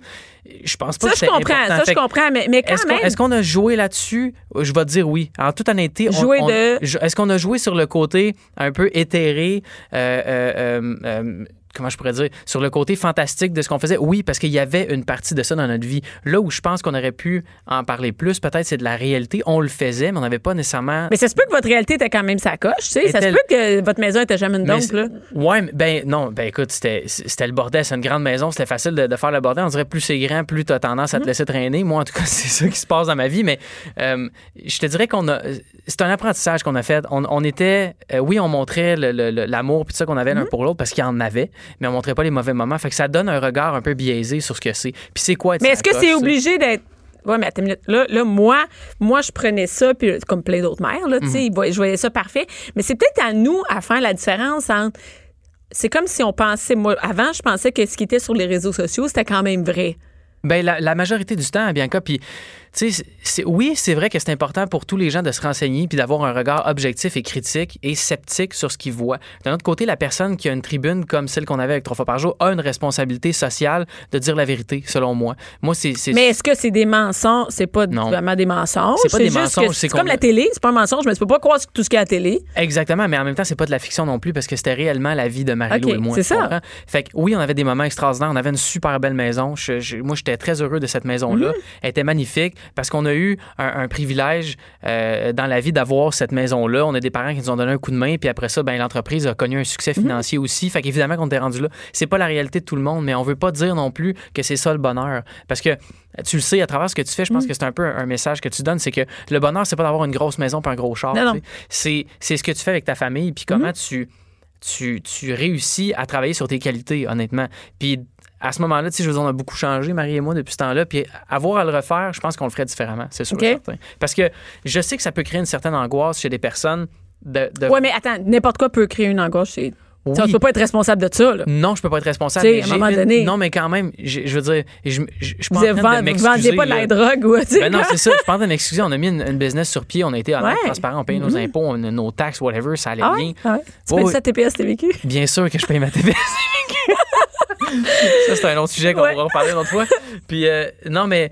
je pense pas Ça, que je comprends. important. Ça, je Fait comprends. Mais, mais quand est-ce qu'on même. est-ce qu'on a joué là-dessus? Je vais te dire oui. En toute honnêteté, on- de- Est-ce qu'on a joué sur le côté un peu éthéré, euh, euh, euh, euh, comment je pourrais dire, sur le côté fantastique de ce qu'on faisait? Oui, parce qu'il y avait une partie de ça dans notre vie. Là où je pense qu'on aurait pu en parler plus, peut-être, c'est de la réalité. On le faisait, mais on n'avait pas nécessairement... Mais ça se peut que votre réalité était quand même sa coche, tu sais. Ça se peut que votre maison était jamais une dompe, là. Ouais, mais ben non, ben écoute, c'était le bordel, c'est une grande maison, c'était facile de, de faire le bordel. On dirait plus c'est grand, plus tu as tendance à te laisser traîner. Moi, en tout cas, c'est ça qui se passe dans ma vie, mais euh, je te dirais qu'on a. C'est un apprentissage qu'on a fait. On, on était. euh, oui, on montrait l'amour puis ça qu'on avait l'un Mm-hmm. pour l'autre parce qu'il y en avait, mais on montrait pas les mauvais moments. Fait que ça donne un regard un peu biaisé sur ce que c'est. Puis c'est quoi être Mais est-ce que c'est obligé d'être. Ouais, mais attends une minute. Là, là moi, moi, je prenais ça, puis comme plein d'autres mères, là, tu Mhm. sais, voyaient- je voyais ça parfait. Mais c'est peut-être à nous à faire la différence entre. C'est comme si on pensait. Moi, avant, je pensais que ce qui était sur les réseaux sociaux, c'était quand même vrai. Ben, la, la majorité du temps, Bianca, puis, c'est- oui, c'est vrai que c'est important pour tous les gens de se renseigner puis d'avoir un regard objectif et critique et sceptique sur ce qu'ils voient. D'un autre côté, la personne qui a une tribune comme celle qu'on avait avec trois fois par jour a une responsabilité sociale de dire la vérité, selon moi. Moi, c'est. c'est- Mais est-ce que c'est des mensonges? C'est pas Non. vraiment des mensonges. C'est pas des mensonges, c'est comme la télé, c'est pas un mensonge, mais tu peux pas croire tout ce qu'il y a à la télé. Exactement, mais en même temps, c'est pas de la fiction non plus parce que c'était réellement la vie de Marie-Lou et moi. c'est ça. comprends? Fait que oui, on avait des moments extraordinaires. On avait une super belle maison. Je- je- moi, j'étais très heureux de cette maison-là. Mhm. Elle était magnifique parce qu'on a eu un, un privilège euh, dans la vie d'avoir cette maison-là. On a des parents qui nous ont donné un coup de main, puis après ça, ben, l'entreprise a connu un succès Mhm. financier aussi. Fait qu'évidemment qu'on était rendu là. C'est pas la réalité de tout le monde, mais on veut pas dire non plus que c'est ça le bonheur. Parce que tu le sais, à travers ce que tu fais, je Mhm. pense que c'est un peu un, message que tu donnes, c'est que le bonheur, c'est pas d'avoir une grosse maison puis un gros char. C'est, c'est ce que tu fais avec ta famille, puis comment tu, tu, tu réussis à travailler sur tes qualités, honnêtement. Puis à ce moment-là, tu sais, je veux dire, on a beaucoup changé, Marie et moi, depuis ce temps-là. Puis avoir à le refaire, je pense qu'on le ferait différemment, c'est sûr certain. Parce que je sais que ça peut créer une certaine angoisse chez des personnes de. de- Ouais, mais attends, n'importe quoi peut créer une angoisse. Oui. Tu On peut pas être responsable de ça, là. Non, je peux pas être responsable. Mais à un moment une- donné- Non, mais quand même, je veux dire, je, je, je suis pas en train de vous pas de la drogue ou, Ben non, c'est ça. Je en train de m'excuser. On a mis une, une business sur pied. On a été Ouais. transparent. On payait nos impôts, on a nos taxes, whatever. Ça allait Ah bien. ouais? Ah? Tu Oui, payes oui. ça TPS TVQ? Bien sûr que je paye ma TPS. ça, c'est un autre sujet qu'on Ouais. pourra reparler une autre fois. Puis, euh, non, mais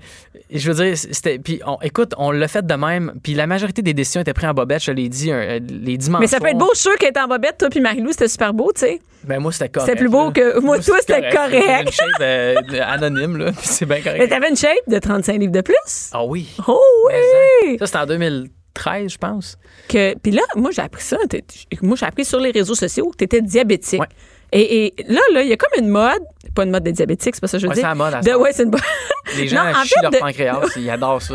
je veux dire, c'était. Puis, on- écoute, on l'a fait de même. Puis, la majorité des décisions étaient prises en bobette. Je l'ai dit, euh, les dimanches. Mais ça peut être beau, je suis qu'elle était en bobette, toi puis Marie-Lou, c'était super beau, tu sais. Ben, moi, c'était correct. C'était plus beau là. que- moi, toi, c'était correct. J'avais une shape euh, anonyme, là. Puis, c'est bien Mais correct. t'avais une shape de 35 livres de plus? Ah oui. Oh oui! Ça, c'était en 2013, je pense. Que, puis là, moi, j'ai appris ça. Moi, j'ai appris sur les réseaux sociaux que tu étais diabétique. Ouais. Et, et là, là, il y a comme une mode, pas une mode des diabétiques, c'est pas ça que je veux Ouais, dire. c'est la mode de, ouais, c'est une mode. Les gens Non, en chient fait, leur de- pancréas. Ils adorent ça.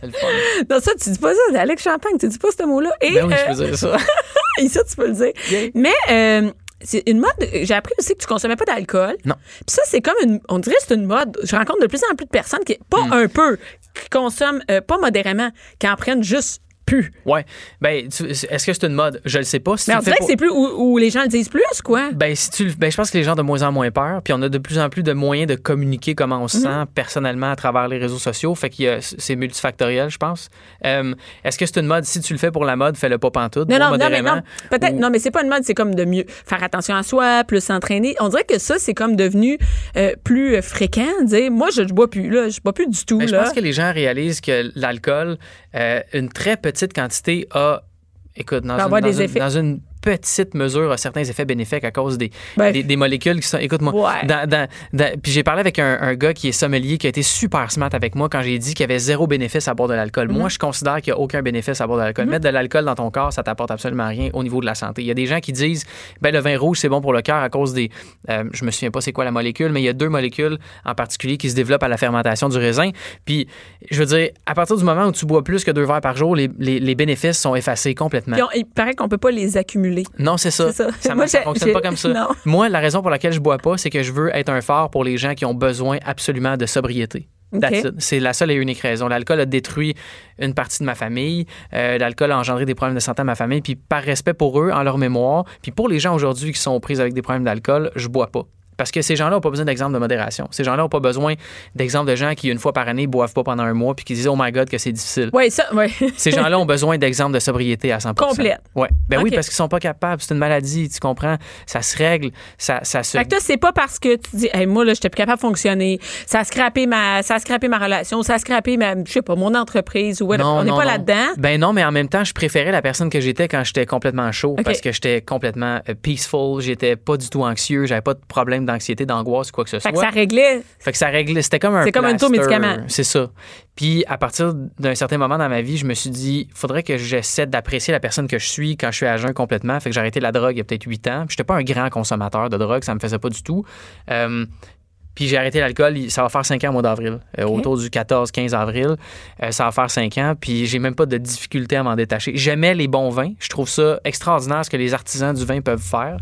C'est le fun. Non, ça, tu dis pas ça, c'est Alex Champagne, tu dis pas ce mot-là. Et, Ben oui, euh, je peux dire ça. Et ça, tu peux le dire. Yeah. Mais euh, c'est une mode. J'ai appris aussi que tu consommais pas d'alcool. Non. Puis ça, c'est comme une. On dirait que c'est une mode. Je rencontre de plus en plus de personnes qui, pas Hmm. un peu, qui consomment euh, pas modérément, qui en prennent juste plus. Ouais. Ben, est-ce que c'est une mode? Je le sais pas. Si Mais on dirait que c'est plus où, où les gens le disent plus, quoi. Ben, si tu, ben, je pense que les gens ont de moins en moins peur, puis on a de plus en plus de moyens de communiquer comment on se Mhm. sent personnellement à travers les réseaux sociaux. Fait que c'est multifactoriel, je pense. Euh, Est-ce que c'est une mode? Si tu le fais pour la mode, fais-le pas pantoute. Non, non, non, mais non. Peut-être, Ou- non, mais c'est pas une mode, c'est comme de mieux faire attention à soi, plus s'entraîner. On dirait que ça, c'est comme devenu euh, plus fréquent. Dire, moi, je, je bois plus, là. Je bois plus du tout, Ben, je pense que les gens réalisent que l'alcool, euh, une très petite quantité a, écoute, dans, une, avoir dans des une- dans une petite mesure, a certains effets bénéfiques à cause des, Ben, des, des molécules qui sont. Écoute-moi, Ouais. dans- dans- dans- puis j'ai parlé avec un, un gars qui est sommelier, qui a été super smart avec moi quand j'ai dit qu'il y avait zéro bénéfice à boire de l'alcool. Mhm. Moi, je considère qu'il n'y a aucun bénéfice à boire de l'alcool. Mettre de l'alcool dans ton corps, ça t'apporte absolument rien au niveau de la santé. Il y a des gens qui disent, ben le vin rouge, c'est bon pour le cœur à cause des. euh, je me souviens pas c'est quoi la molécule, mais il y a deux molécules en particulier qui se développent à la fermentation du raisin. Puis, je veux dire, à partir du moment où tu bois plus que deux verres par jour, les, les- les bénéfices sont effacés complètement. Puis on- il paraît qu'on peut pas les accumuler. Non, c'est ça. Ça. Ça, Moi, ça j'ai- fonctionne pas comme ça. non. Moi, la raison pour laquelle je bois pas, c'est que je veux être un phare pour les gens qui ont besoin absolument de sobriété. C'est la seule et unique raison. L'alcool a détruit une partie de ma famille. Euh, L'alcool a engendré des problèmes de santé à ma famille. Puis par respect pour eux, en leur mémoire, puis pour les gens aujourd'hui qui sont aux prises avec des problèmes d'alcool, je bois pas. Parce que ces gens-là n'ont pas besoin d'exemple de modération. Ces gens-là n'ont pas besoin d'exemple de gens qui, une fois par année, boivent pas pendant un mois puis qui disent Oh my God, que c'est difficile. Oui, ça, oui. Ces gens-là ont besoin d'exemples de sobriété à 100 Complète. Ouais. Ben oui, parce qu'ils sont pas capables. C'est une maladie, tu comprends? Ça se règle, ça, ça se. Fait que toi, c'est pas parce que tu dis, hey, moi, là, j'étais plus capable de fonctionner. Ça a scrappé ma, ça a scrappé ma relation, ça a scrappé ma, je sais pas, mon entreprise ou whatever. On n'est pas là-dedans. Ben non, mais en même temps, je préférais la personne que j'étais quand j'étais complètement chaud parce que j'étais complètement euh, peaceful, j'étais pas du tout anxieux, j'avais pas de problème d'anxiété, d'angoisse, quoi que ce Fait soit. que ça réglait. Fait que ça réglait, c'était comme un C'est comme un taux médicament. C'est ça. Puis à partir d'un certain moment dans ma vie, je me suis dit, faudrait que j'essaie d'apprécier la personne que je suis quand je suis à jeun complètement. Fait que j'ai arrêté la drogue il y a peut-être 8 ans. Puis j'étais pas un grand consommateur de drogue, ça me faisait pas du tout. Euh, puis j'ai arrêté l'alcool, ça va faire 5 ans au mois d'avril, euh, autour du 14-15 avril. Euh, ça va faire 5 ans, puis j'ai même pas de difficulté à m'en détacher. J'aimais les bons vins, je trouve ça extraordinaire ce que les artisans du vin peuvent faire.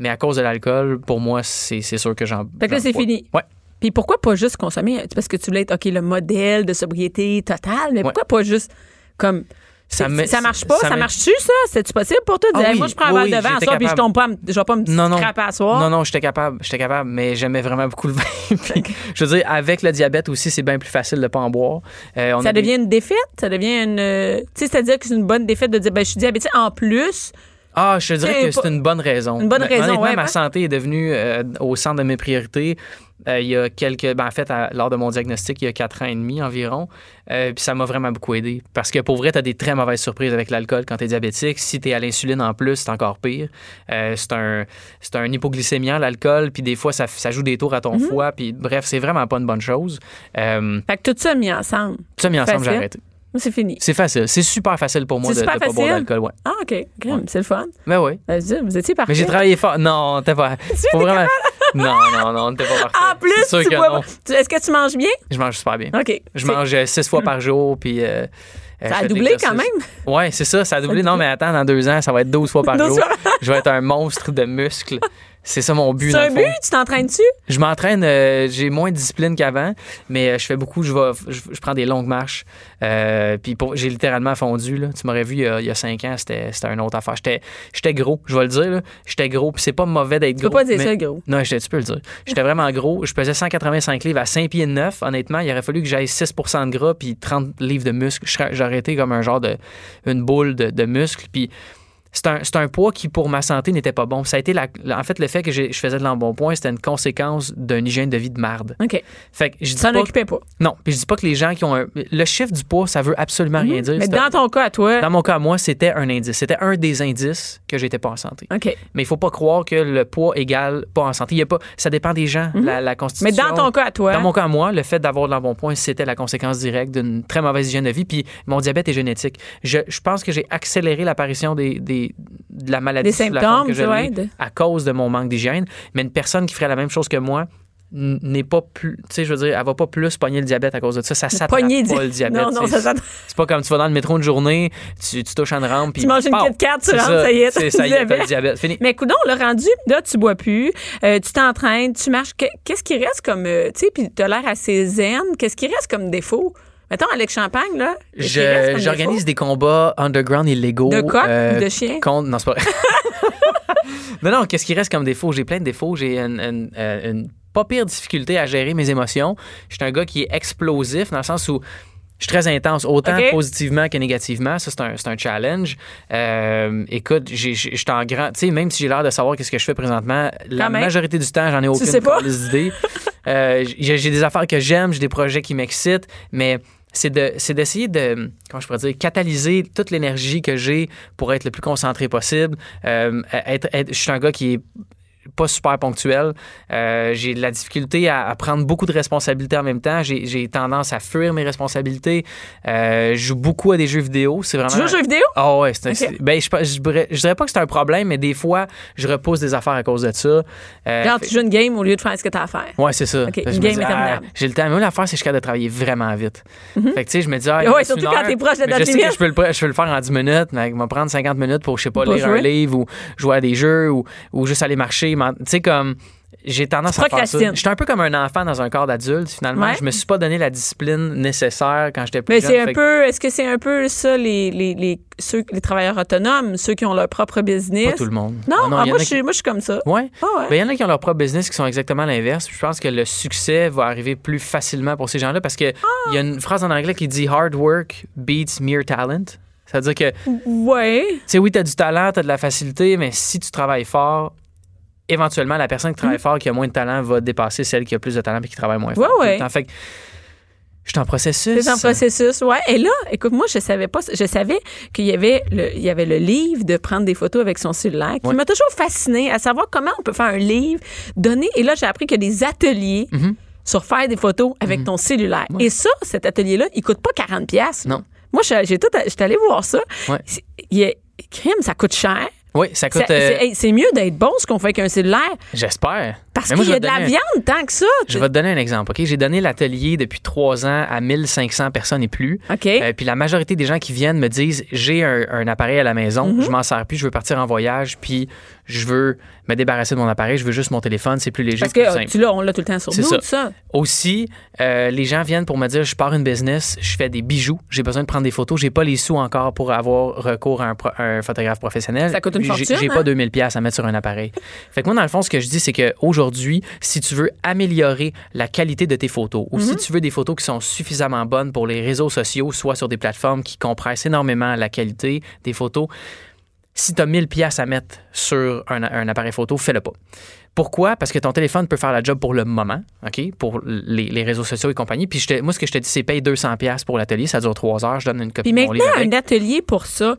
Mais à cause de l'alcool, pour moi, c'est sûr que j'en. Mhm. Fait que là, c'est fini. Ouais. Puis pourquoi pas juste consommer? Parce que tu voulais être, OK, le modèle de sobriété totale, mais pourquoi pas juste comme. Ça Ça, me- ça marche pas? ça marche-tu, ça? C'est-tu possible pour toi? De Ah dire, oui, moi, je prends un oui, verre de vin à soir, puis je tombe pas, je vais pas me Non, non. scraper à soir? Non, non, j'étais capable. J'étais capable, mais j'aimais vraiment beaucoup le vin. Puis, je veux dire, avec le diabète aussi, c'est bien plus facile de pas en boire. Euh, on Ça des- devient une défaite? Ça devient une. euh, Tu sais, c'est-à-dire que c'est une bonne défaite de dire, ben, je suis diabétique. En plus, Ah, je te dirais que c'est une bonne raison. Une bonne Mais raison, honnêtement, ouais, ma ouais. santé est devenue euh, au centre de mes priorités. Euh, il y a quelques. Ben, en fait, à- lors de mon diagnostic, il y a quatre ans et demi environ. Euh, puis ça m'a vraiment beaucoup aidé. Parce que pour vrai, tu as des très mauvaises surprises avec l'alcool quand tu es diabétique. Si tu es à l'insuline en plus, c'est encore pire. C'est un, c'est un hypoglycémiant, l'alcool. Puis des fois, ça, ça joue des tours à ton foie. Puis bref, c'est vraiment pas une bonne chose. Fait que tout ça mis ensemble. tout ça mis ensemble, j'ai arrêté. C'est fini. C'est facile. C'est super facile pour moi de C'est ne super pas boire facile? d'alcool. Ouais. Ah, OK. C'est le fun. Ben oui. Vas-y, Vous étiez parfait. Mais j'ai travaillé fort. Non, t'es pas. Faut vraiment. Non, non, non, t'es pas parfait. En plus, tu que bois Est-ce que tu manges bien? Je mange super bien. OK. Je mange euh, six fois par jour, puis. euh, euh, Ça a de doublé quand même? Ouais, c'est ça, ça a doublé. Non, mais attends, dans deux ans, ça va être 12 fois par 12 jour. fois. Je vais être un monstre de muscles. C'est ça mon but. C'est un but? Tu t'entraînes-tu? Je m'entraîne, euh, j'ai moins de discipline qu'avant, mais euh, je fais beaucoup, je, vais, je, je prends des longues marches. Euh, puis j'ai littéralement fondu. Là. Tu m'aurais vu il y, a, il y a cinq ans, c'était une autre affaire. J'étais j'étais gros, je vais le dire. J'étais gros, puis c'est pas mauvais d'être Tu peux gros. pas dire mais- ça, gros. Non, tu peux le dire. J'étais vraiment gros. Je pesais 185 livres à 5 pieds de 9. Honnêtement, il aurait fallu que j'aille 6% de gras puis 30 livres de muscles. J'aurais été comme un genre de une boule de, de muscles. Puis c'est un, poids qui, pour ma santé, n'était pas bon. Ça a été la, en fait, le fait que je faisais de l'embonpoint, c'était une conséquence d'une hygiène de vie de marde. OK. Fait que je dis t'en pas, occupais pas? non, puis je dis pas que les gens qui ont un, le chiffre du poids, ça veut absolument rien dire. Mhm. Mais C'est dans ton cas, à toi. dans mon cas, moi, c'était un indice. C'était un des indices que j'étais pas en santé. OK. Mais il faut pas croire que le poids égale pas en santé. Il y a pas, ça dépend des gens, la, la Mais constitution. dans ton cas, à toi. Dans mon cas, moi, le fait d'avoir de l'embonpoint, c'était la conséquence directe d'une très mauvaise hygiène de vie. Puis mon diabète est génétique. Je, je pense que j'ai accéléré l'apparition des, des- de la maladie Des symptômes, que je de- à cause de mon manque d'hygiène. Mais une personne qui ferait la même chose que moi n'est pas plus, tu sais, je veux dire, elle va pas plus pogner le diabète à cause de ça. Ça s'attrape pas di- le diabète. Non, non, ça s'attrape- C'est pas comme tu vas dans le métro une journée, tu, tu touches une rampe, puis Tu manges une! Kit Kat, tu rentres, ça y est, t'as c'est- le ça y est, t'as le diabète. diabète. Fini. Mais coudon, le rendu, là, tu bois plus, euh, tu t'entraînes, tu marches. Que- Qu'est-ce qui reste comme, euh, tu sais, puis t'as l'air assez zen. Qu'est-ce qui reste comme défaut? Mettons, Alex Champagne, là. J'organise des combats underground illégaux. De coq euh, de chien? contre- Non, c'est pas non, non, qu'est-ce qui reste comme défaut? J'ai plein de défauts. J'ai une, une- euh, une pas pire difficulté à gérer mes émotions. Je suis un gars qui est explosif dans le sens où je suis très intense, autant positivement que négativement. Ça, c'est un, un challenge. Euh, écoute, je suis en grand. Tu sais, même si j'ai l'air de savoir qu'est-ce que je fais présentement, la même. majorité du temps, j'en ai aucune d'idée. Euh, j'ai des affaires que j'aime, j'ai des projets qui m'excitent, mais c'est de d'essayer de comment je pourrais dire catalyser toute l'énergie que j'ai pour être le plus concentré possible. Euh, être- je suis un gars qui est pas super ponctuel. Euh, j'ai de la difficulté à, à prendre beaucoup de responsabilités en même temps. J'ai tendance à fuir mes responsabilités. Euh, je joue beaucoup à des jeux vidéo. C'est vraiment. Tu joues aux jeux vidéo? Ah ouais, Ok. c'est- ben, je, je, dirais- je dirais pas que c'est un problème, mais des fois, je repousse des affaires à cause de ça. Euh, Genre, fait- tu joues une game au lieu de faire ce que t'as à faire. Ouais, c'est ça. Une game dis, ah, j'ai le temps. Mais l'affaire, c'est que je suis capable de travailler vraiment vite. Fait que, tu sais, je me dis, ah, Ouais, surtout quand t'es proche de la Je sais que je peux, le, je peux le faire en 10 minutes, mais il va prendre 50 minutes pour, je sais pas, Pour lire jouer. un livre ou jouer à des jeux ou, ou juste aller marcher. Tu sais, comme. J'ai tendance Tu à faire ça. J'étais un peu comme un enfant dans un corps d'adulte, finalement. Ouais. Je me suis pas donné la discipline nécessaire quand j'étais plus Mais jeune. c'est un que peu, est-ce que c'est un peu ça, les, les, les, ceux, les travailleurs autonomes, ceux qui ont leur propre business? Pas tout le monde. Non, Ah ah, moi, je suis, moi, je suis comme ça. Ouais. Ah ouais. Ben, il y en a qui ont leur propre business qui sont exactement l'inverse. Je pense que le succès va arriver plus facilement pour ces gens-là parce que Ah. il y a une phrase en anglais qui dit hard work beats mere talent. C'est-à-dire que, tu Ouais. sais, oui, tu as du talent, tu as de la facilité, mais si tu travailles fort, éventuellement, la personne qui travaille fort, qui a moins de talent, va dépasser celle qui a plus de talent et qui travaille moins fort. Ouais, ouais. Fait que je suis en processus. C'est un processus, ouais. Et là, écoute, moi, je savais pas, je savais qu'il y avait le, il y avait le livre de prendre des photos avec son cellulaire, qui Ouais. m'a toujours fasciné à savoir comment on peut faire un livre, donner. Et là, j'ai appris qu'il y a des ateliers Mhm. sur faire des photos avec ton cellulaire. Et ça, cet atelier-là, il coûte pas 40 pièces. Non. Moi, j'ai tout, j'étais allée voir ça. Ouais. Il y a, crime, ça coûte cher. Oui, ça coûte. Euh, c'est mieux d'être bon ce qu'on fait avec un cellulaire J'espère. parce qu'il y a de la un- viande tant que ça. Je vais te donner un exemple, OK? J'ai donné l'atelier depuis trois ans à 1500 personnes et plus. OK. Euh, puis la majorité des gens qui viennent me disent j'ai un, un appareil à la maison, Mhm. je m'en sers plus, je veux partir en voyage, puis je veux me débarrasser de mon appareil, je veux juste mon téléphone, c'est plus léger, Parce plus que simple. tu l'as, on l'a tout le temps sur nous, ça. tout ça. Aussi, euh, les gens viennent pour me dire je pars une business, je fais des bijoux, j'ai besoin de prendre des photos, j'ai pas les sous encore pour avoir recours à un, pro- un photographe professionnel. Ça coûte une fortune, J'ai hein? pas 2000 pièces à mettre sur un appareil. fait que moi dans le fond ce que je dis c'est que aujourd'hui, si tu veux améliorer la qualité de tes photos ou Mhm. si tu veux des photos qui sont suffisamment bonnes pour les réseaux sociaux, soit sur des plateformes qui compressent énormément la qualité des photos, si tu as 1000 pièces à mettre sur un, un appareil photo, fais-le pas. Pourquoi? Parce que ton téléphone peut faire la job pour le moment, OK? Pour les, les réseaux sociaux et compagnie. Puis je moi, ce que je te dis, c'est paye 200 pièces pour l'atelier. Ça dure trois heures. Je donne une copie Puis de mon livre maintenant, un atelier pour ça.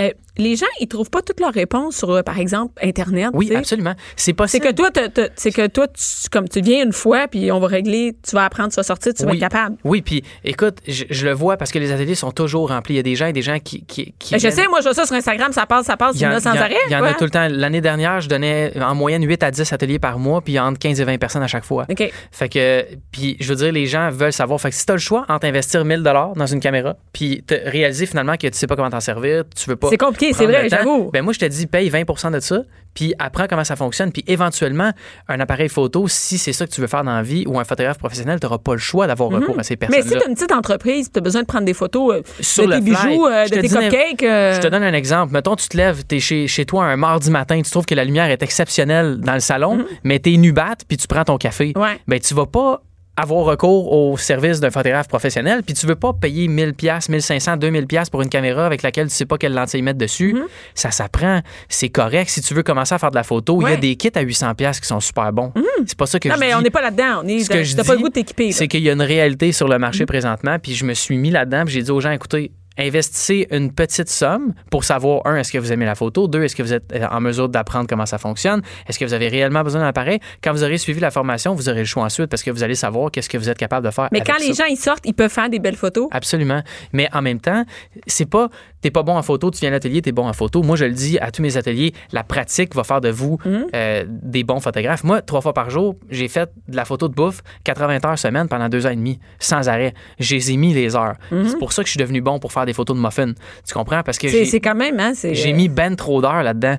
Euh, les gens, ils trouvent pas toutes leurs réponses sur, euh, par exemple, Internet. Oui, absolument. C'est C'est possible. que toi, c'est que toi, tu, comme tu viens une fois, puis on va régler, tu vas apprendre, tu vas sortir, tu vas être capable. Oui, puis écoute, je, je le vois parce que les ateliers sont toujours remplis. Il y a des gens et des gens qui. qui, qui Ben, je viennent- sais, moi, je vois ça sur Instagram, ça passe, ça passe, Il y, en, as sans arrêt. il y en a tout le temps. L'année dernière, je donnais en moyenne 8 à 10 ateliers par mois, puis a entre 15 et 20 personnes à chaque fois. OK. Fait que, puis je veux dire, les gens veulent savoir. Fait que si tu as le choix entre investir 1000 dans une caméra, puis te réaliser finalement que tu sais pas comment t'en servir, tu veux pas. C'est compliqué, c'est vrai, j'avoue. Ben moi, je te dis, paye 20% de ça, puis apprends comment ça fonctionne, puis éventuellement, un appareil photo, si c'est ça que tu veux faire dans la vie, ou un photographe professionnel, tu n'auras pas le choix d'avoir recours à ces Mhm. Mais si tu as une petite entreprise, tu as besoin de prendre des photos euh, Sur de tes fly, bijoux, euh, de te tes cupcakes. euh, Je te donne un exemple. Mettons, tu te lèves, tu es chez, chez toi un mardi matin, tu trouves que la lumière est exceptionnelle dans le salon, mais tu es nubat, puis tu prends ton café. Mhm. Ouais. Ben, tu vas pas avoir recours au service d'un photographe professionnel, puis tu veux pas payer 1000 pièces, 1500, 2000 pièces pour une caméra avec laquelle tu sais pas quelle lentille mettre dessus. Mhm. Ça s'apprend, c'est correct. Si tu veux commencer à faire de la photo, il y a des kits à 800 pièces qui sont super bons. C'est pas ça que Non, je mais dis. on n'est pas là-dedans. On est Ce que je pas le goût de t'équiper. C'est qu'il y a une réalité sur le marché présentement, puis je me suis mis là-dedans, puis j'ai dit aux gens, écoutez, investissez une petite somme pour savoir, un, est-ce que vous aimez la photo, deux, est-ce que vous êtes euh, en mesure d'apprendre comment ça fonctionne, est-ce que vous avez réellement besoin d'un appareil? Quand vous aurez suivi la formation, vous aurez le choix ensuite parce que vous allez savoir qu'est-ce que vous êtes capable de faire. Mais avec quand les gens ils sortent, ils peuvent faire des belles photos. Absolument. Mais en même temps, c'est pas t'es pas bon en photo, tu viens à l'atelier, t'es bon en photo. Moi, je le dis à tous mes ateliers, la pratique va faire de vous Mhm. euh, des bons photographes. Moi, trois fois par jour, j'ai fait de la photo de bouffe 80 heures semaine pendant deux ans et demi, sans arrêt. J'ai mis les heures. C'est pour ça que je suis devenu bon pour faire des photos de muffins. Tu comprends? Parce que. C'est quand même, hein? j'ai mis ben trop d'heures là-dedans.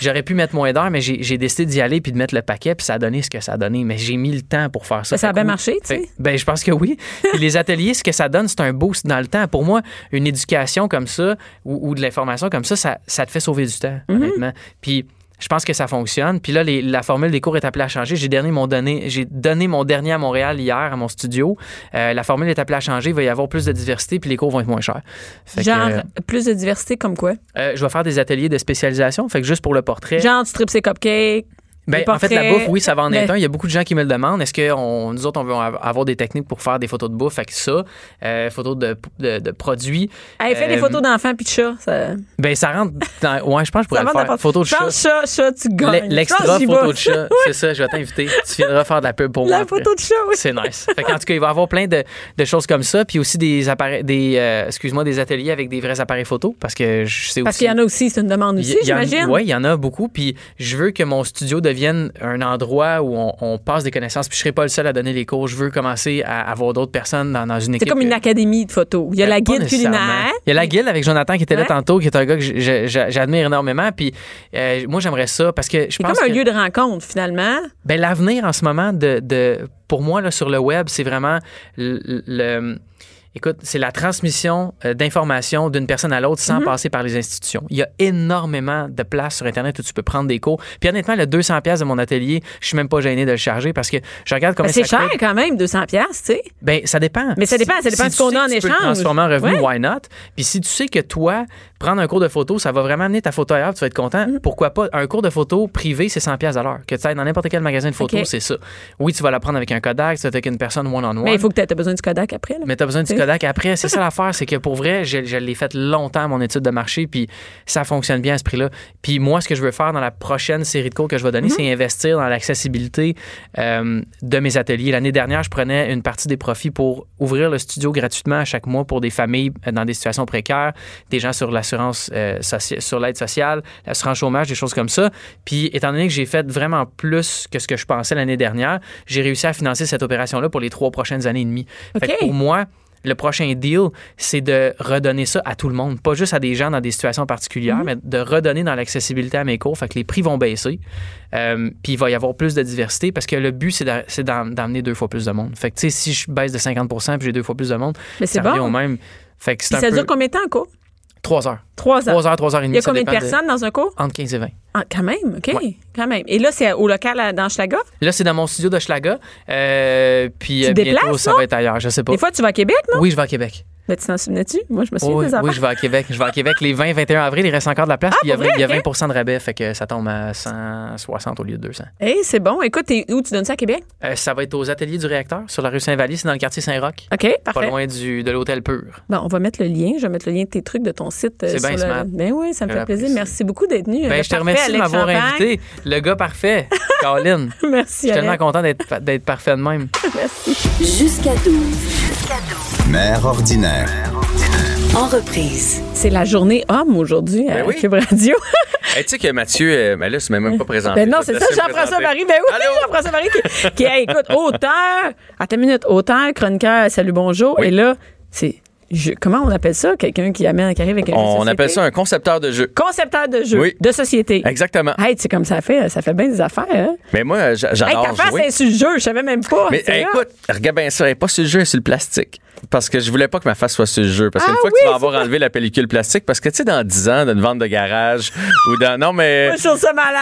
J'aurais pu mettre moins d'heures, mais j'ai décidé d'y aller puis de mettre le paquet, puis ça a donné ce que ça a donné. Mais j'ai mis le temps pour faire ça. Ça a bien marché, tu sais? Ben, je pense que oui. Puis les ateliers, ce que ça donne, c'est un boost dans le temps. Pour moi, une éducation comme ça ou, ou de l'information comme ça, ça, ça te fait sauver du temps, Mhm. honnêtement. Puis je pense que ça fonctionne. Puis là, les- la formule des cours est appelée à changer. J'ai donné mon donné, j'ai donné mon dernier à Montréal hier à mon studio. Euh, la formule est appelée à changer. Il va y avoir plus de diversité, puis les cours vont être moins chers. Fait que, Genre, euh, plus de diversité comme quoi? euh, je vais faire des ateliers de spécialisation. Fait que juste pour le portrait. Genre, tu tripes ses cupcakes. Ben, en fait, la bouffe, oui, ça va en être Ben- un. Il y a beaucoup de gens qui me le demandent. Est-ce que on- nous autres, on veut av- avoir des techniques pour faire des photos de bouffe? Fait que ça, euh, photos de, de, de produits. Hey, fais des Euh, photos d'enfants puis de chats. Ça, Ben, ça rentre dans. Ouais, je pense que je pourrais ça le faire. n'importe- Photo de Je chat. chat, tu gagnes. L'extra photo de chat. C'est ça, je vais t'inviter. Tu viendras faire de la pub pour moi. La après. photo de chat, oui. C'est nice. Fait en tout cas, il va y avoir plein de, de choses comme ça. Puis aussi des appareils, des, euh, excuse-moi, des ateliers avec des vrais appareils photo. Parce que je sais Parce aussi. qu'il y en a aussi, c'est une demande aussi, j'imagine. Oui, il y en a beaucoup. Puis je veux que mon studio devienne un endroit où on, on passe des connaissances. Puis je serai pas le seul à donner les cours. Je veux commencer à avoir d'autres personnes dans, dans une C'est équipe. comme une académie de photos. Il y a Ben, la guide culinaire. Il y a la guide avec Jonathan qui était là tantôt, qui est un gars que j'admire énormément. Puis euh, moi, j'aimerais ça parce que je C'est pense comme un que lieu de rencontre, finalement. ben, l'avenir en ce moment, de, de- pour moi, là, sur le web, c'est vraiment le. le- Écoute, c'est la transmission euh, d'informations d'une personne à l'autre sans Mhm. passer par les institutions. Il y a énormément de places sur Internet où tu peux prendre des cours. Puis honnêtement, le 200 pièces de mon atelier, je suis même pas gêné de le charger parce que je regarde comment Ben, c'est cher coûte. quand même, 200 pièces, tu sais. Ben, ça dépend. Mais ça dépend, ça dépend de tu ce qu'on a en tu peux le échange. transformer en revenu, Ouais. why not? Puis si tu sais que toi, prendre un cours de photo, ça va vraiment amener ta photo ailleurs, tu vas être content. Mm. Pourquoi pas? Un cours de photo privé, c'est 100 pièces à l'heure. Que tu ailles dans n'importe quel magasin de photos, c'est ça. Oui, tu vas la prendre avec un Kodak, tu vas être avec une personne one-on-one. Mais il faut que tu aies besoin du Kodak après. Là. Mais t'as besoin du Tu sais. Kodak après. C'est ça l'affaire, c'est que pour vrai, je, je l'ai fait longtemps, mon étude de marché, puis ça fonctionne bien à ce prix-là. Puis moi, ce que je veux faire dans la prochaine série de cours que je vais donner, Mhm. c'est investir dans l'accessibilité euh, de mes ateliers. L'année dernière, je prenais une partie des profits pour ouvrir le studio gratuitement à chaque mois pour des familles euh, dans des situations précaires, des gens sur l'assurance euh, socia- sur l'aide sociale, l'assurance chômage, des choses comme ça. Puis étant donné que j'ai fait vraiment plus que ce que je pensais l'année dernière, j'ai réussi à financer cette opération-là pour les trois prochaines années et demie. Fait que pour moi, le prochain deal, c'est de redonner ça à tout le monde, pas juste à des gens dans des situations particulières, Mhm. mais de redonner dans l'accessibilité à mes cours. Fait que les prix vont baisser, euh, puis il va y avoir plus de diversité parce que le but, c'est d'a- c'est d'em- d'emmener deux fois plus de monde. Fait que, tu sais, si je baisse de 50% puis j'ai deux fois plus de monde, Mais c'est ça revient bon. au même. Fait que ça peu... dure combien de temps, cours? Trois heures. Trois heures. Trois heures, trois heures et Il demie. y a combien de personnes dans un cours? Entre 15 et 20. Ah, quand même, OK. Ouais. Quand même. Et là, c'est au local à- dans Schlaga? Là, c'est dans mon studio de Schlaga. Euh, puis Tu euh, bientôt, déplaces, ça non? va être ailleurs. Je sais pas. Des fois, tu vas à Québec, non? Oui, je vais à Québec. Mais tu t'en souvenais-tu? Moi, je me souviens des affaires. oui, je vais à Québec. Je vais à Québec les 20 21 avril. Il reste encore de la place. il y a Ah, pour 20, il y a vrai? 20 de rabais. Fait que ça tombe à 160 au lieu de 200. Hey, c'est bon. Écoute, où? Tu donnes ça à Québec? Euh, ça va être aux ateliers du réacteur sur la rue Saint-Vallier. C'est dans le quartier Saint-Roch. OK, Pas parfait. loin du, de l'hôtel Pur. Bon, on va mettre le lien. Je vais mettre le lien de tes trucs de ton site. euh, C'est sur bien le-. Ben oui, ça me fait plaisir. Merci beaucoup d'être venu. Ben, Le je te remercie de m'avoir invité. Le gars parfait, Caroline. Merci, Je suis tellement content d'être d'être parfait de même. Jusqu'à 12. Mère ordinaire. En reprise. C'est la journée homme aujourd'hui à Ben oui. Cube Radio. Hey, tu sais que Mathieu, euh, ben là, c'est même pas présenté. Ben non, c'est ça, Jean-François. Marie. Ben oui? Jean-François Marie qui, écoute, auteur. Attends une minute, auteur, chroniqueur, salut, bonjour. Oui. Et là, c'est. Je- comment on appelle ça? Quelqu'un qui amène, qui arrive avec un On appelle ça un concepteur de jeu. Concepteur de jeu, Oui. de société. Exactement. Hey, c'est comme ça fait, ça fait bien des affaires, hein? Mais moi, j'a- Hey, j'adore ta face jouer. est sur le jeu, je savais même pas. Mais C'est hey, écoute, regarde bien ça, elle est pas sur le jeu, elle est sur le plastique. Parce que je voulais pas que ma face soit sur le jeu. Parce qu'une Ah fois que oui, tu vas avoir enlevé la pellicule plastique, parce que tu sais, dans 10 ans, dans une vente de garage ou dans. Non, mais.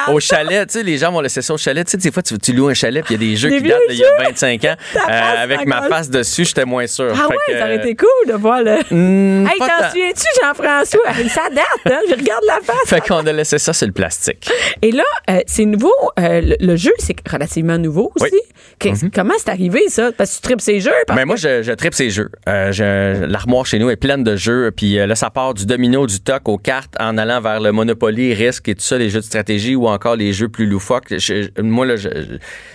Au chalet, tu sais, les gens vont laisser ça au chalet. Tu sais, des fois, tu, tu loues un chalet, puis il y a des jeux Des qui datent d'il y a jeux. 25 ans. Euh, avec ma face dessus, j'étais moins sûr. Ah Fait ouais, que, ça aurait été cool de voir le. hmm, hey, t'en souviens-tu, Jean-François? Ça date, hein? Je regarde la face. Fait qu'on a laissé ça sur le plastique. Et là, euh, c'est nouveau. euh, le, le jeu, c'est relativement nouveau aussi. Oui. Qu'est-ce- Comment c'est arrivé, ça? Parce que tu tripes ces jeux. parce Ben moi, que- je, je tripe ces jeux. Euh, L'armoire chez nous est pleine de jeux. Puis euh, là, ça part du domino, du toc aux cartes en allant vers le Monopoly, Risque et tout ça, les jeux de stratégie ou encore les jeux plus loufoques. Je- moi, là, je,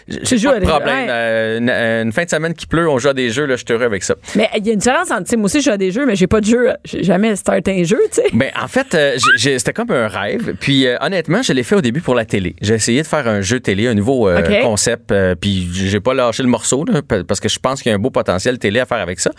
je- j'ai pas à de des- problème. ouais. Euh, une, une fin de semaine qui pleut, on joue à des jeux, là, je suis heureux avec ça. Mais il y a une différence entre, tu sais, moi aussi, je joue à des jeux, mais j'ai pas de jeu. J'ai jamais starté un jeu, tu sais. Ben, en fait, c'était comme un rêve. Puis, honnêtement, je l'ai fait au début pour la télé. J'ai essayé de faire un jeu télé, un nouveau concept. puis, j'ai pas lâché le morceau, là, pa- parce que je pense qu'il y a un beau potentiel télé à faire avec ça.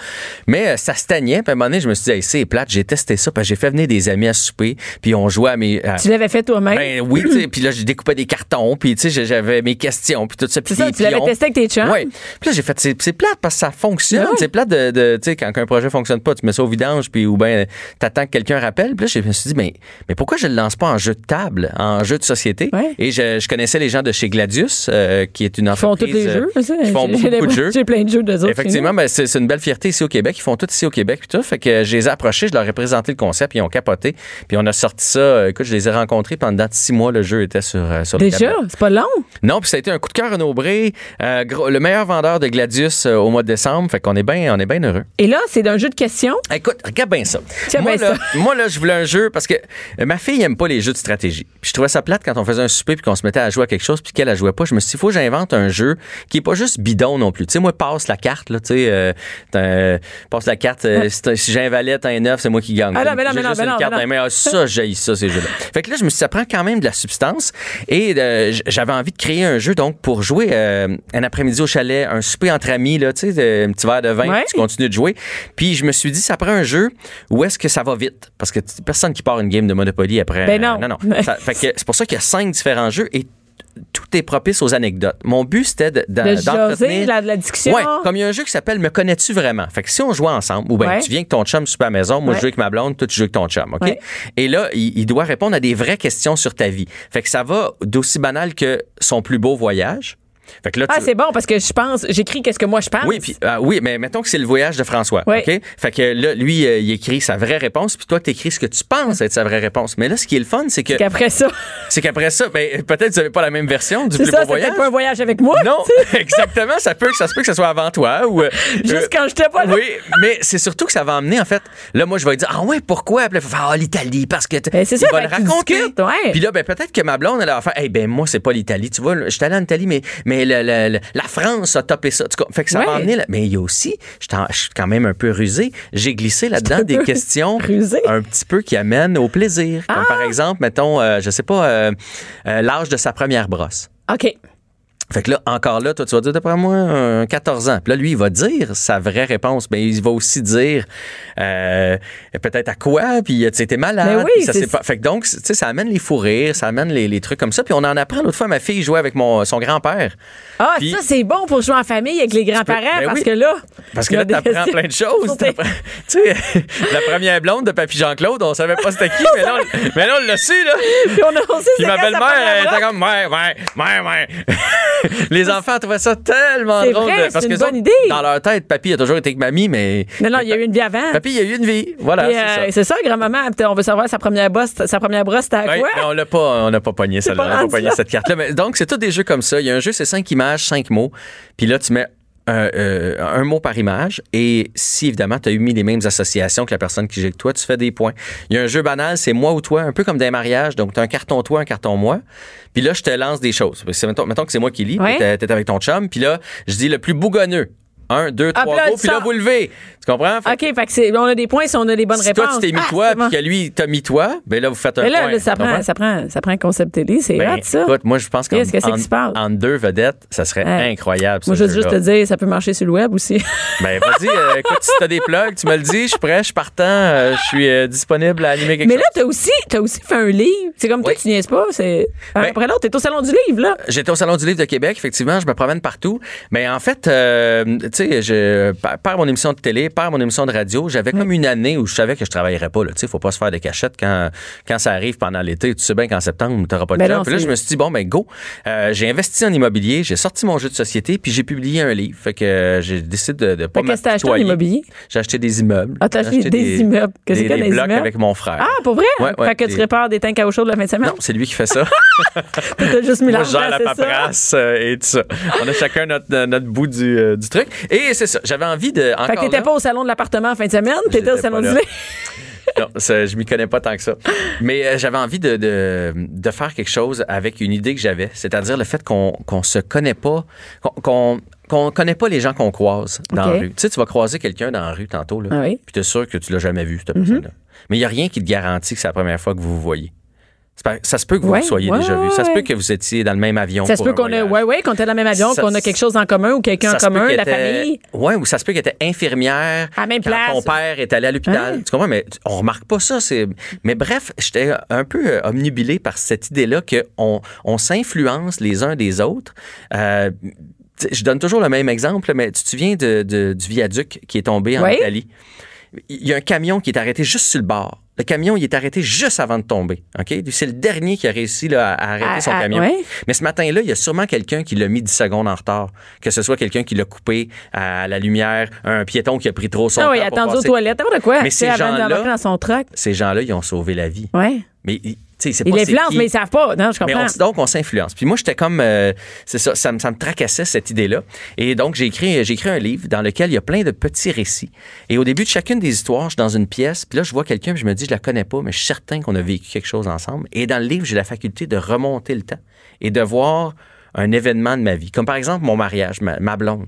Mais euh, ça stagnait. Puis, à un moment donné, je me suis dit, hey, c'est plate. J'ai testé ça. Puis, j'ai fait venir des amis à souper. Puis, on jouait à mes. à- Tu l'avais fait toi-même? ben oui, tu sais, puis là, je découpais des cartons, puis tu sais, j'avais mes questions, puis tout ça. c'est ça, tu l'avais testé avec tes chums? Oui. Puis là, j'ai fait, c'est plate parce que ça fonctionne. Ben oui. C'est plate de, de- tu sais, quand un projet fonctionne pas, tu mets ça au vidange, puis ou bien t'attends que quelqu'un rappelle. Puis là, je me suis dit, mais, mais pourquoi je le lance pas en jeu de table, en jeu de société? Et je, je connaissais les gens de chez Gladius, euh, qui est une Ils font entreprise. tous les euh, jeux. ça. Qui font beaucoup, de jeux. J'ai plein de jeux autres. Effectivement, c'est une belle fierté ici au Québec. Ils font tout ici au Québec puis tout. Fait que je les ai approchés, je leur ai présenté le concept, ils ont capoté. Puis on a sorti ça. euh, Écoute, je les ai rencontrés pendant six mois. Le jeu était sur, euh, sur Déjà, c'est pas long? Non, puis ça a été un coup de cœur Renaud Bré, euh, gros- le meilleur vendeur de Gladius euh, au mois de décembre. Fait qu'on est bien, on est bien heureux. Et là, c'est d'un jeu de questions? Écoute, regarde bien ça. Moi, bien là, moi, là, je voulais un jeu parce que euh, ma fille aime pas les jeux de stratégie. Puis je trouvais ça plate quand on faisait un souper puis qu'on se mettait à jouer à quelque chose puis qu'elle, elle jouait pas. Je me suis dit, il faut que j'invente un jeu qui est pas juste bidon non plus. Tu sais, moi, passe la carte, là, tu sais, euh, un- passe la carte. euh, si, j'ai un valet, un neuf, c'est moi qui gagne. Ah non, mais non, mais non, mais non, carte mais mains. Ah, ça, j'ai ça, ces jeux-là. Fait que là, je me suis dit, ça prend quand même de la substance. Et euh, j'avais envie de créer un jeu, donc, pour jouer euh, un après-midi au chalet, un souper entre amis, là, tu sais, euh, un petit verre de vin, Ouais. tu continues de jouer. Puis je me suis dit, ça prend un jeu où est-ce que ça va vite? Parce que personne qui part une game de Monopoly après. Ben non. non, non. Ça- fait que c'est pour ça qu'il y a cinq différents jeux et tout est propice aux anecdotes. Mon but, c'était De d'entretenir... la, de la discussion. Ouais, comme il y a un jeu qui s'appelle Me connais-tu vraiment? Fait que si on joue ensemble, ou bien Ouais. tu viens avec ton chum super à la maison, moi Ouais. je joue avec ma blonde, toi tu joues avec ton chum, OK? Et là, il, il doit répondre à des vraies questions sur ta vie. Fait que ça va d'aussi banal que son plus beau voyage. Fait que là, Ah, tu- c'est bon parce que je pense, j'écris qu'est-ce que moi je pense. oui, puis, ah oui, mais mettons que c'est le voyage de François. Oui. OK? Fait que là, lui, euh, il écrit sa vraie réponse, puis toi, tu écris ce que tu penses être sa vraie réponse. Mais là, ce qui est le fun, c'est que Qu'après ça, c'est qu'après ça, ben, peut-être que vous n'avez pas la même version du c'est plus ça, beau c'est voyage. pas un voyage avec moi. Non, exactement. Ça peut, ça se peut que ce soit avant toi ou. euh, Juste euh, quand j'étais pas là. Oui, mais c'est surtout que ça va amener, en fait. Là, moi, je vais dire, ah ouais, pourquoi? Puis ah, l'Italie, parce que. Ben, c'est ça, va le raconter. ouais. Puis là, ben, peut-être que ma blonde, elle va faire, eh ben, moi, c'est pas l'Italie. Tu vois, je suis allé en Italie, mais, mais le- le- le- la France a topé ça. Fait que ça là- Mais il y a aussi, je suis en- je suis quand même un peu rusé. J'ai glissé là-dedans des questions rusé? un petit peu qui amènent au plaisir. Comme Ah! par exemple, mettons, euh, je sais pas, euh, euh, l'âge de sa première brosse. OK. Fait que là, encore là, toi, tu vas dire, d'après moi, un 14 ans. Puis là, lui, il va dire sa vraie réponse. Mais il va aussi dire euh, peut-être à quoi, puis tu sais, t'es malade. Mais oui, ça pas... Fait que donc, tu sais, ça amène les fous rires, ça amène les, les trucs comme ça. Puis on en apprend. L'autre fois, ma fille jouait avec mon, son grand-père. Ah, Puis- ça, c'est bon pour jouer en famille avec les grands-parents Ben parce oui. que là. Parce que là, t'apprends plein de choses. Tu sais, la première blonde de Papy Jean-Claude, on savait pas c'était qui, mais là, on, mais là, on l'a su, là. Puis on a aussi Puis ma belle-mère, elle était comme, ouais, ouais, ouais, ouais. Les enfants trouvaient ça tellement C'est drôle. vrai, de- parce que une bonne autres, idée. Dans leur tête, papy a toujours été avec mamie, mais. Non, non, il y a eu une vie avant. Papy, il y a eu une vie. Voilà, c'est euh, ça. c'est ça, grand-maman, on veut savoir sa première brosse, sa première brosse, c'était à quoi? on l'a pas, on n'a pas pogné pas on n'a pas pogné cette carte-là. Donc, c'est tous des jeux comme ça. Il y a un jeu, c'est cinq images, cinq mots. Puis là, tu mets un, euh, un mot par image. Et si, évidemment, tu as eu mis les mêmes associations que la personne qui joue avec toi, tu fais des points. Il y a un jeu banal, c'est moi ou toi, un peu comme des mariages. Donc, tu as un carton toi, un carton moi. Puis là, je te lance des choses. Mettons, mettons que c'est moi qui lis, Ouais. t'es avec ton chum. Puis là, je dis le plus bougonneux. Un, deux, Ah, trois, go. Puis là, vous levez. Tu comprends? Fait OK, fait que c'est, on a des points si on a les bonnes si réponses. toi, tu t'es mis Ah, toi, puis que lui, t'as mis toi, ben là, vous faites un Mais là, point. là, ça, prend, ça, prend, ça prend un concept télé, c'est Ben, hot, ça. Écoute, moi, je pense qu'en Qu'est-ce que c'est en- deux vedettes, ça serait Ouais. incroyable. Moi, juste, juste te dire, ça peut marcher sur le web aussi. Ben, vas-y, euh, écoute, si t'as des plugs, tu me le dis, je suis prêt, je suis partant, euh, je suis euh, disponible à animer quelque Mais chose. là, t'as aussi, t'as aussi fait un livre. C'est comme toi, tu niaises pas. C'est Ben- après l'autre. T'es au Salon du Livre, là. J'étais au Salon du Livre de Québec, effectivement, je me promène partout. Mais en fait, tu sais, je, par, mon émission de télé, par mon émission de radio, j'avais comme une année où je savais que je travaillerais pas. Tu sais, faut pas se faire des cachettes quand, quand ça arrive pendant l'été. Tu sais bien qu'en septembre, tu n'auras pas de Ben job. non, Puis là, je me suis dit, bon, ben go. Euh, j'ai investi en immobilier, j'ai sorti mon jeu de société, puis j'ai publié un livre. Fait que euh, j'ai décidé de, de pas qu'est-ce que t'as acheté en immobilier? J'ai acheté des immeubles. Ah, t'as J'ai acheté des immeubles. Des, y a des dans les blocs immeubles? avec mon frère. Ah, pour vrai? Ouais, ouais, fait que des- tu répares des tanks à eau chaude la fin de semaine? Non, c'est lui qui fait ça. T'as juste mis Moi, la paperasse euh, et tout ça. On a chacun notre, notre bout du, euh, du truc. Et c'est ça. J'avais envie de. Fait que encore t'étais pas au salon de l'appartement en fin de semaine, t'étais au salon du. Non, ça, je m'y connais pas tant que ça. Mais euh, j'avais envie de, de, de faire quelque chose avec une idée que j'avais, c'est-à-dire le fait qu'on qu'on se connaît pas, qu'on- qu'on connaît pas les gens qu'on croise dans la rue. Tu sais, tu vas croiser quelqu'un dans la rue tantôt, là, Ah oui. puis tu es sûr que tu l'as jamais vu, Mhm. cette personne-là. Mais il n'y a rien qui te garantit que c'est la première fois que vous vous voyez. Ça se peut que vous Ouais, vous soyez ouais, déjà vu. Ça se peut que vous étiez dans le même avion. Ça se peut qu'on ait, ouais, ouais, qu'on était dans le même avion, qu'on a quelque chose en commun ou quelqu'un en commun, la était- famille. Ouais, ou ça se peut qu'elle était infirmière. À même quand place. Ton père est allé à l'hôpital. Hein? Tu comprends? Mais on remarque pas ça. C'est... Mais bref, j'étais un peu euh, omnubilé par cette idée-là qu'on on s'influence les uns des autres. Euh, je donne toujours le même exemple, mais tu te souviens de- de- du viaduc qui est tombé en Oui. Italie? Il y a un camion qui est arrêté juste sur le bord. Le camion, il est arrêté juste avant de tomber. OK? C'est le dernier qui a réussi là, à arrêter Ah, son ah, camion. ouais. Mais ce matin-là, il y a sûrement quelqu'un qui l'a mis 10 secondes en retard. Que ce soit quelqu'un qui l'a coupé à la lumière, un piéton qui a pris trop son Ah temps. oui, attendu aux toilettes. N'importe quoi. Mais ces gens-là-. Ces gens-là, ils ont sauvé la vie. Ouais. Mais ils- l'influencent, mais ils savent pas. Non, je Mais comprends. on- donc, on s'influence. Puis moi, j'étais comme. euh, c'est ça, ça me, ça me tracassait, cette idée-là. Et donc, j'ai écrit, j'ai écrit un livre dans lequel il y a plein de petits récits. Et au début de chacune des histoires, je suis dans une pièce. Puis là, je vois quelqu'un, puis je me dis, je la connais pas, mais je suis certain qu'on a vécu quelque chose ensemble. Et dans le livre, j'ai la faculté de remonter le temps et de voir un événement de ma vie. Comme par exemple mon mariage, ma, ma blonde.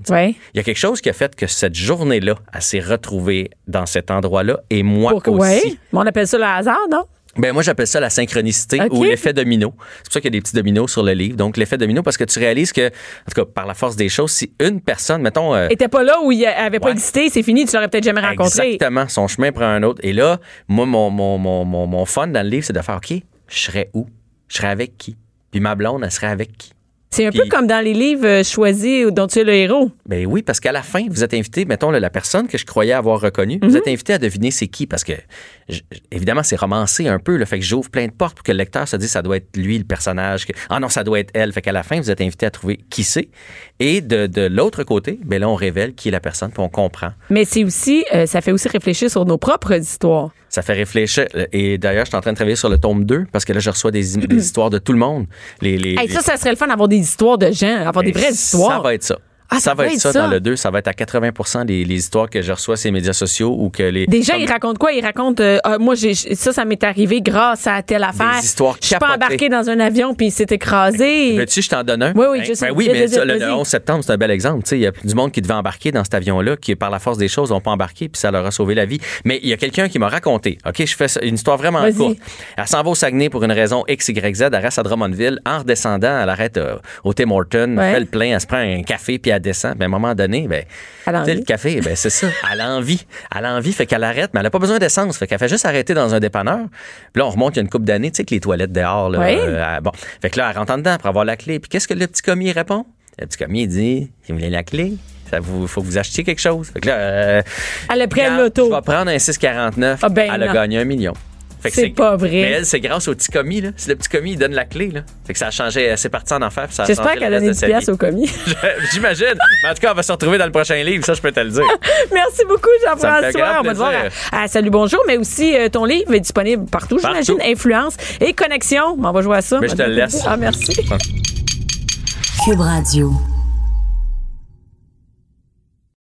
Il y a quelque chose qui a fait que cette journée-là, elle s'est retrouvée dans cet endroit-là et moi aussi. Mais on appelle ça le hasard, non? Ben moi j'appelle ça la synchronicité ou l'effet domino. C'est pour ça qu'il y a des petits dominos sur le livre. Donc l'effet domino parce que tu réalises que en tout cas par la force des choses, si une personne, mettons euh, était pas là où il avait pas Ouais. existé, c'est fini, tu l'aurais peut-être jamais rencontré. exactement, son chemin prend un autre. Et là, moi mon mon, mon, mon, mon fun dans le livre, c'est de faire OK, je serais où? Je serais avec qui? Puis ma blonde, elle serait avec qui? C'est un Puis- peu comme dans les livres euh, choisis dont tu es le héros. Ben oui, parce qu'à la fin, vous êtes invité, mettons, la personne que je croyais avoir reconnue, vous êtes invité à deviner c'est qui, parce que, je- évidemment, c'est romancé un peu, là, fait que j'ouvre plein de portes pour que le lecteur se dise ça doit être lui, le personnage, que, ah non, ça doit être elle. Fait qu'à la fin, vous êtes invité à trouver qui c'est. Et de, de l'autre côté, ben là, on révèle qui est la personne, puis on comprend. Mais c'est aussi, euh, ça fait aussi réfléchir sur nos propres histoires. Ça fait réfléchir. Et d'ailleurs, je suis en train de travailler sur le tome 2, parce que là, je reçois des, des histoires de tout le monde. Les, les, Hey, les- ça, ça serait le fun d'avoir des histoires de gens, avoir des vraies histoires. Ça va être ça. Ah, ça, va être ça, dans le 2. Ça va être à 80 les, les histoires que je reçois sur les médias sociaux ou que les. Des gens, comme- ils racontent quoi? Ils racontent, euh, Ah, moi, j'ai, ça, ça m'est arrivé grâce à telle affaire. histoires Je suis pas embarqué dans un avion puis il s'est écrasé. Veux-tu, je t'en donne un? Oui, oui, Ben, je sais. ben oui, mais ça, le, le vas-y. 11 septembre, c'est un bel exemple. Tu sais, Il y a du monde qui devait embarquer dans cet avion-là, qui, par la force des choses, n'ont pas embarqué, puis ça leur a sauvé la vie. Mais il y a quelqu'un qui m'a raconté, OK, je fais une histoire vraiment courte. Elle s'en va au Saguenay pour une raison X, Y, Z, elle reste à Drummondville. En redescendant, elle arrête euh, au Tim Horton, Ouais. fait le plein, elle se prend un café, puis elle descend. Ben, à un moment donné, ben, le café, ben, c'est ça. Elle a envie. Elle a envie, fait qu'elle arrête, mais elle n'a pas besoin d'essence. Fait qu'elle fait juste arrêter dans un dépanneur. Puis là, on remonte il y a une couple d'années, tu sais, que les toilettes dehors, là. Oui. euh, bon. Fait que là, elle rentre en dedans pour avoir la clé. Puis qu'est-ce que le petit commis répond? Le petit commis, il dit, si vous voulez la clé, vous, faut que vous achetiez quelque chose. Fait que là, euh, Elle a pris l'auto. Prendre un 649. Ah, ben elle a non. gagné un million. Fait que C'est pas vrai. Mais elle, c'est grâce au petit commis, là. Si le petit commis, il donne la clé, là. Fait que ça a changé, c'est parti en enfer. puis ça a J'espère qu'elle le a donné reste 10 de sa piastres au commis. J'imagine. Mais en tout cas, on va se retrouver dans le prochain livre, ça, je peux te le dire. Merci beaucoup, Jean-François. On va te voir à, à Salut Bonjour, mais aussi euh, ton livre est disponible partout, Partout. j'imagine. Influence et connexion. On va jouer à ça. Mais je te le laisse. Ah, merci. Cube Radio.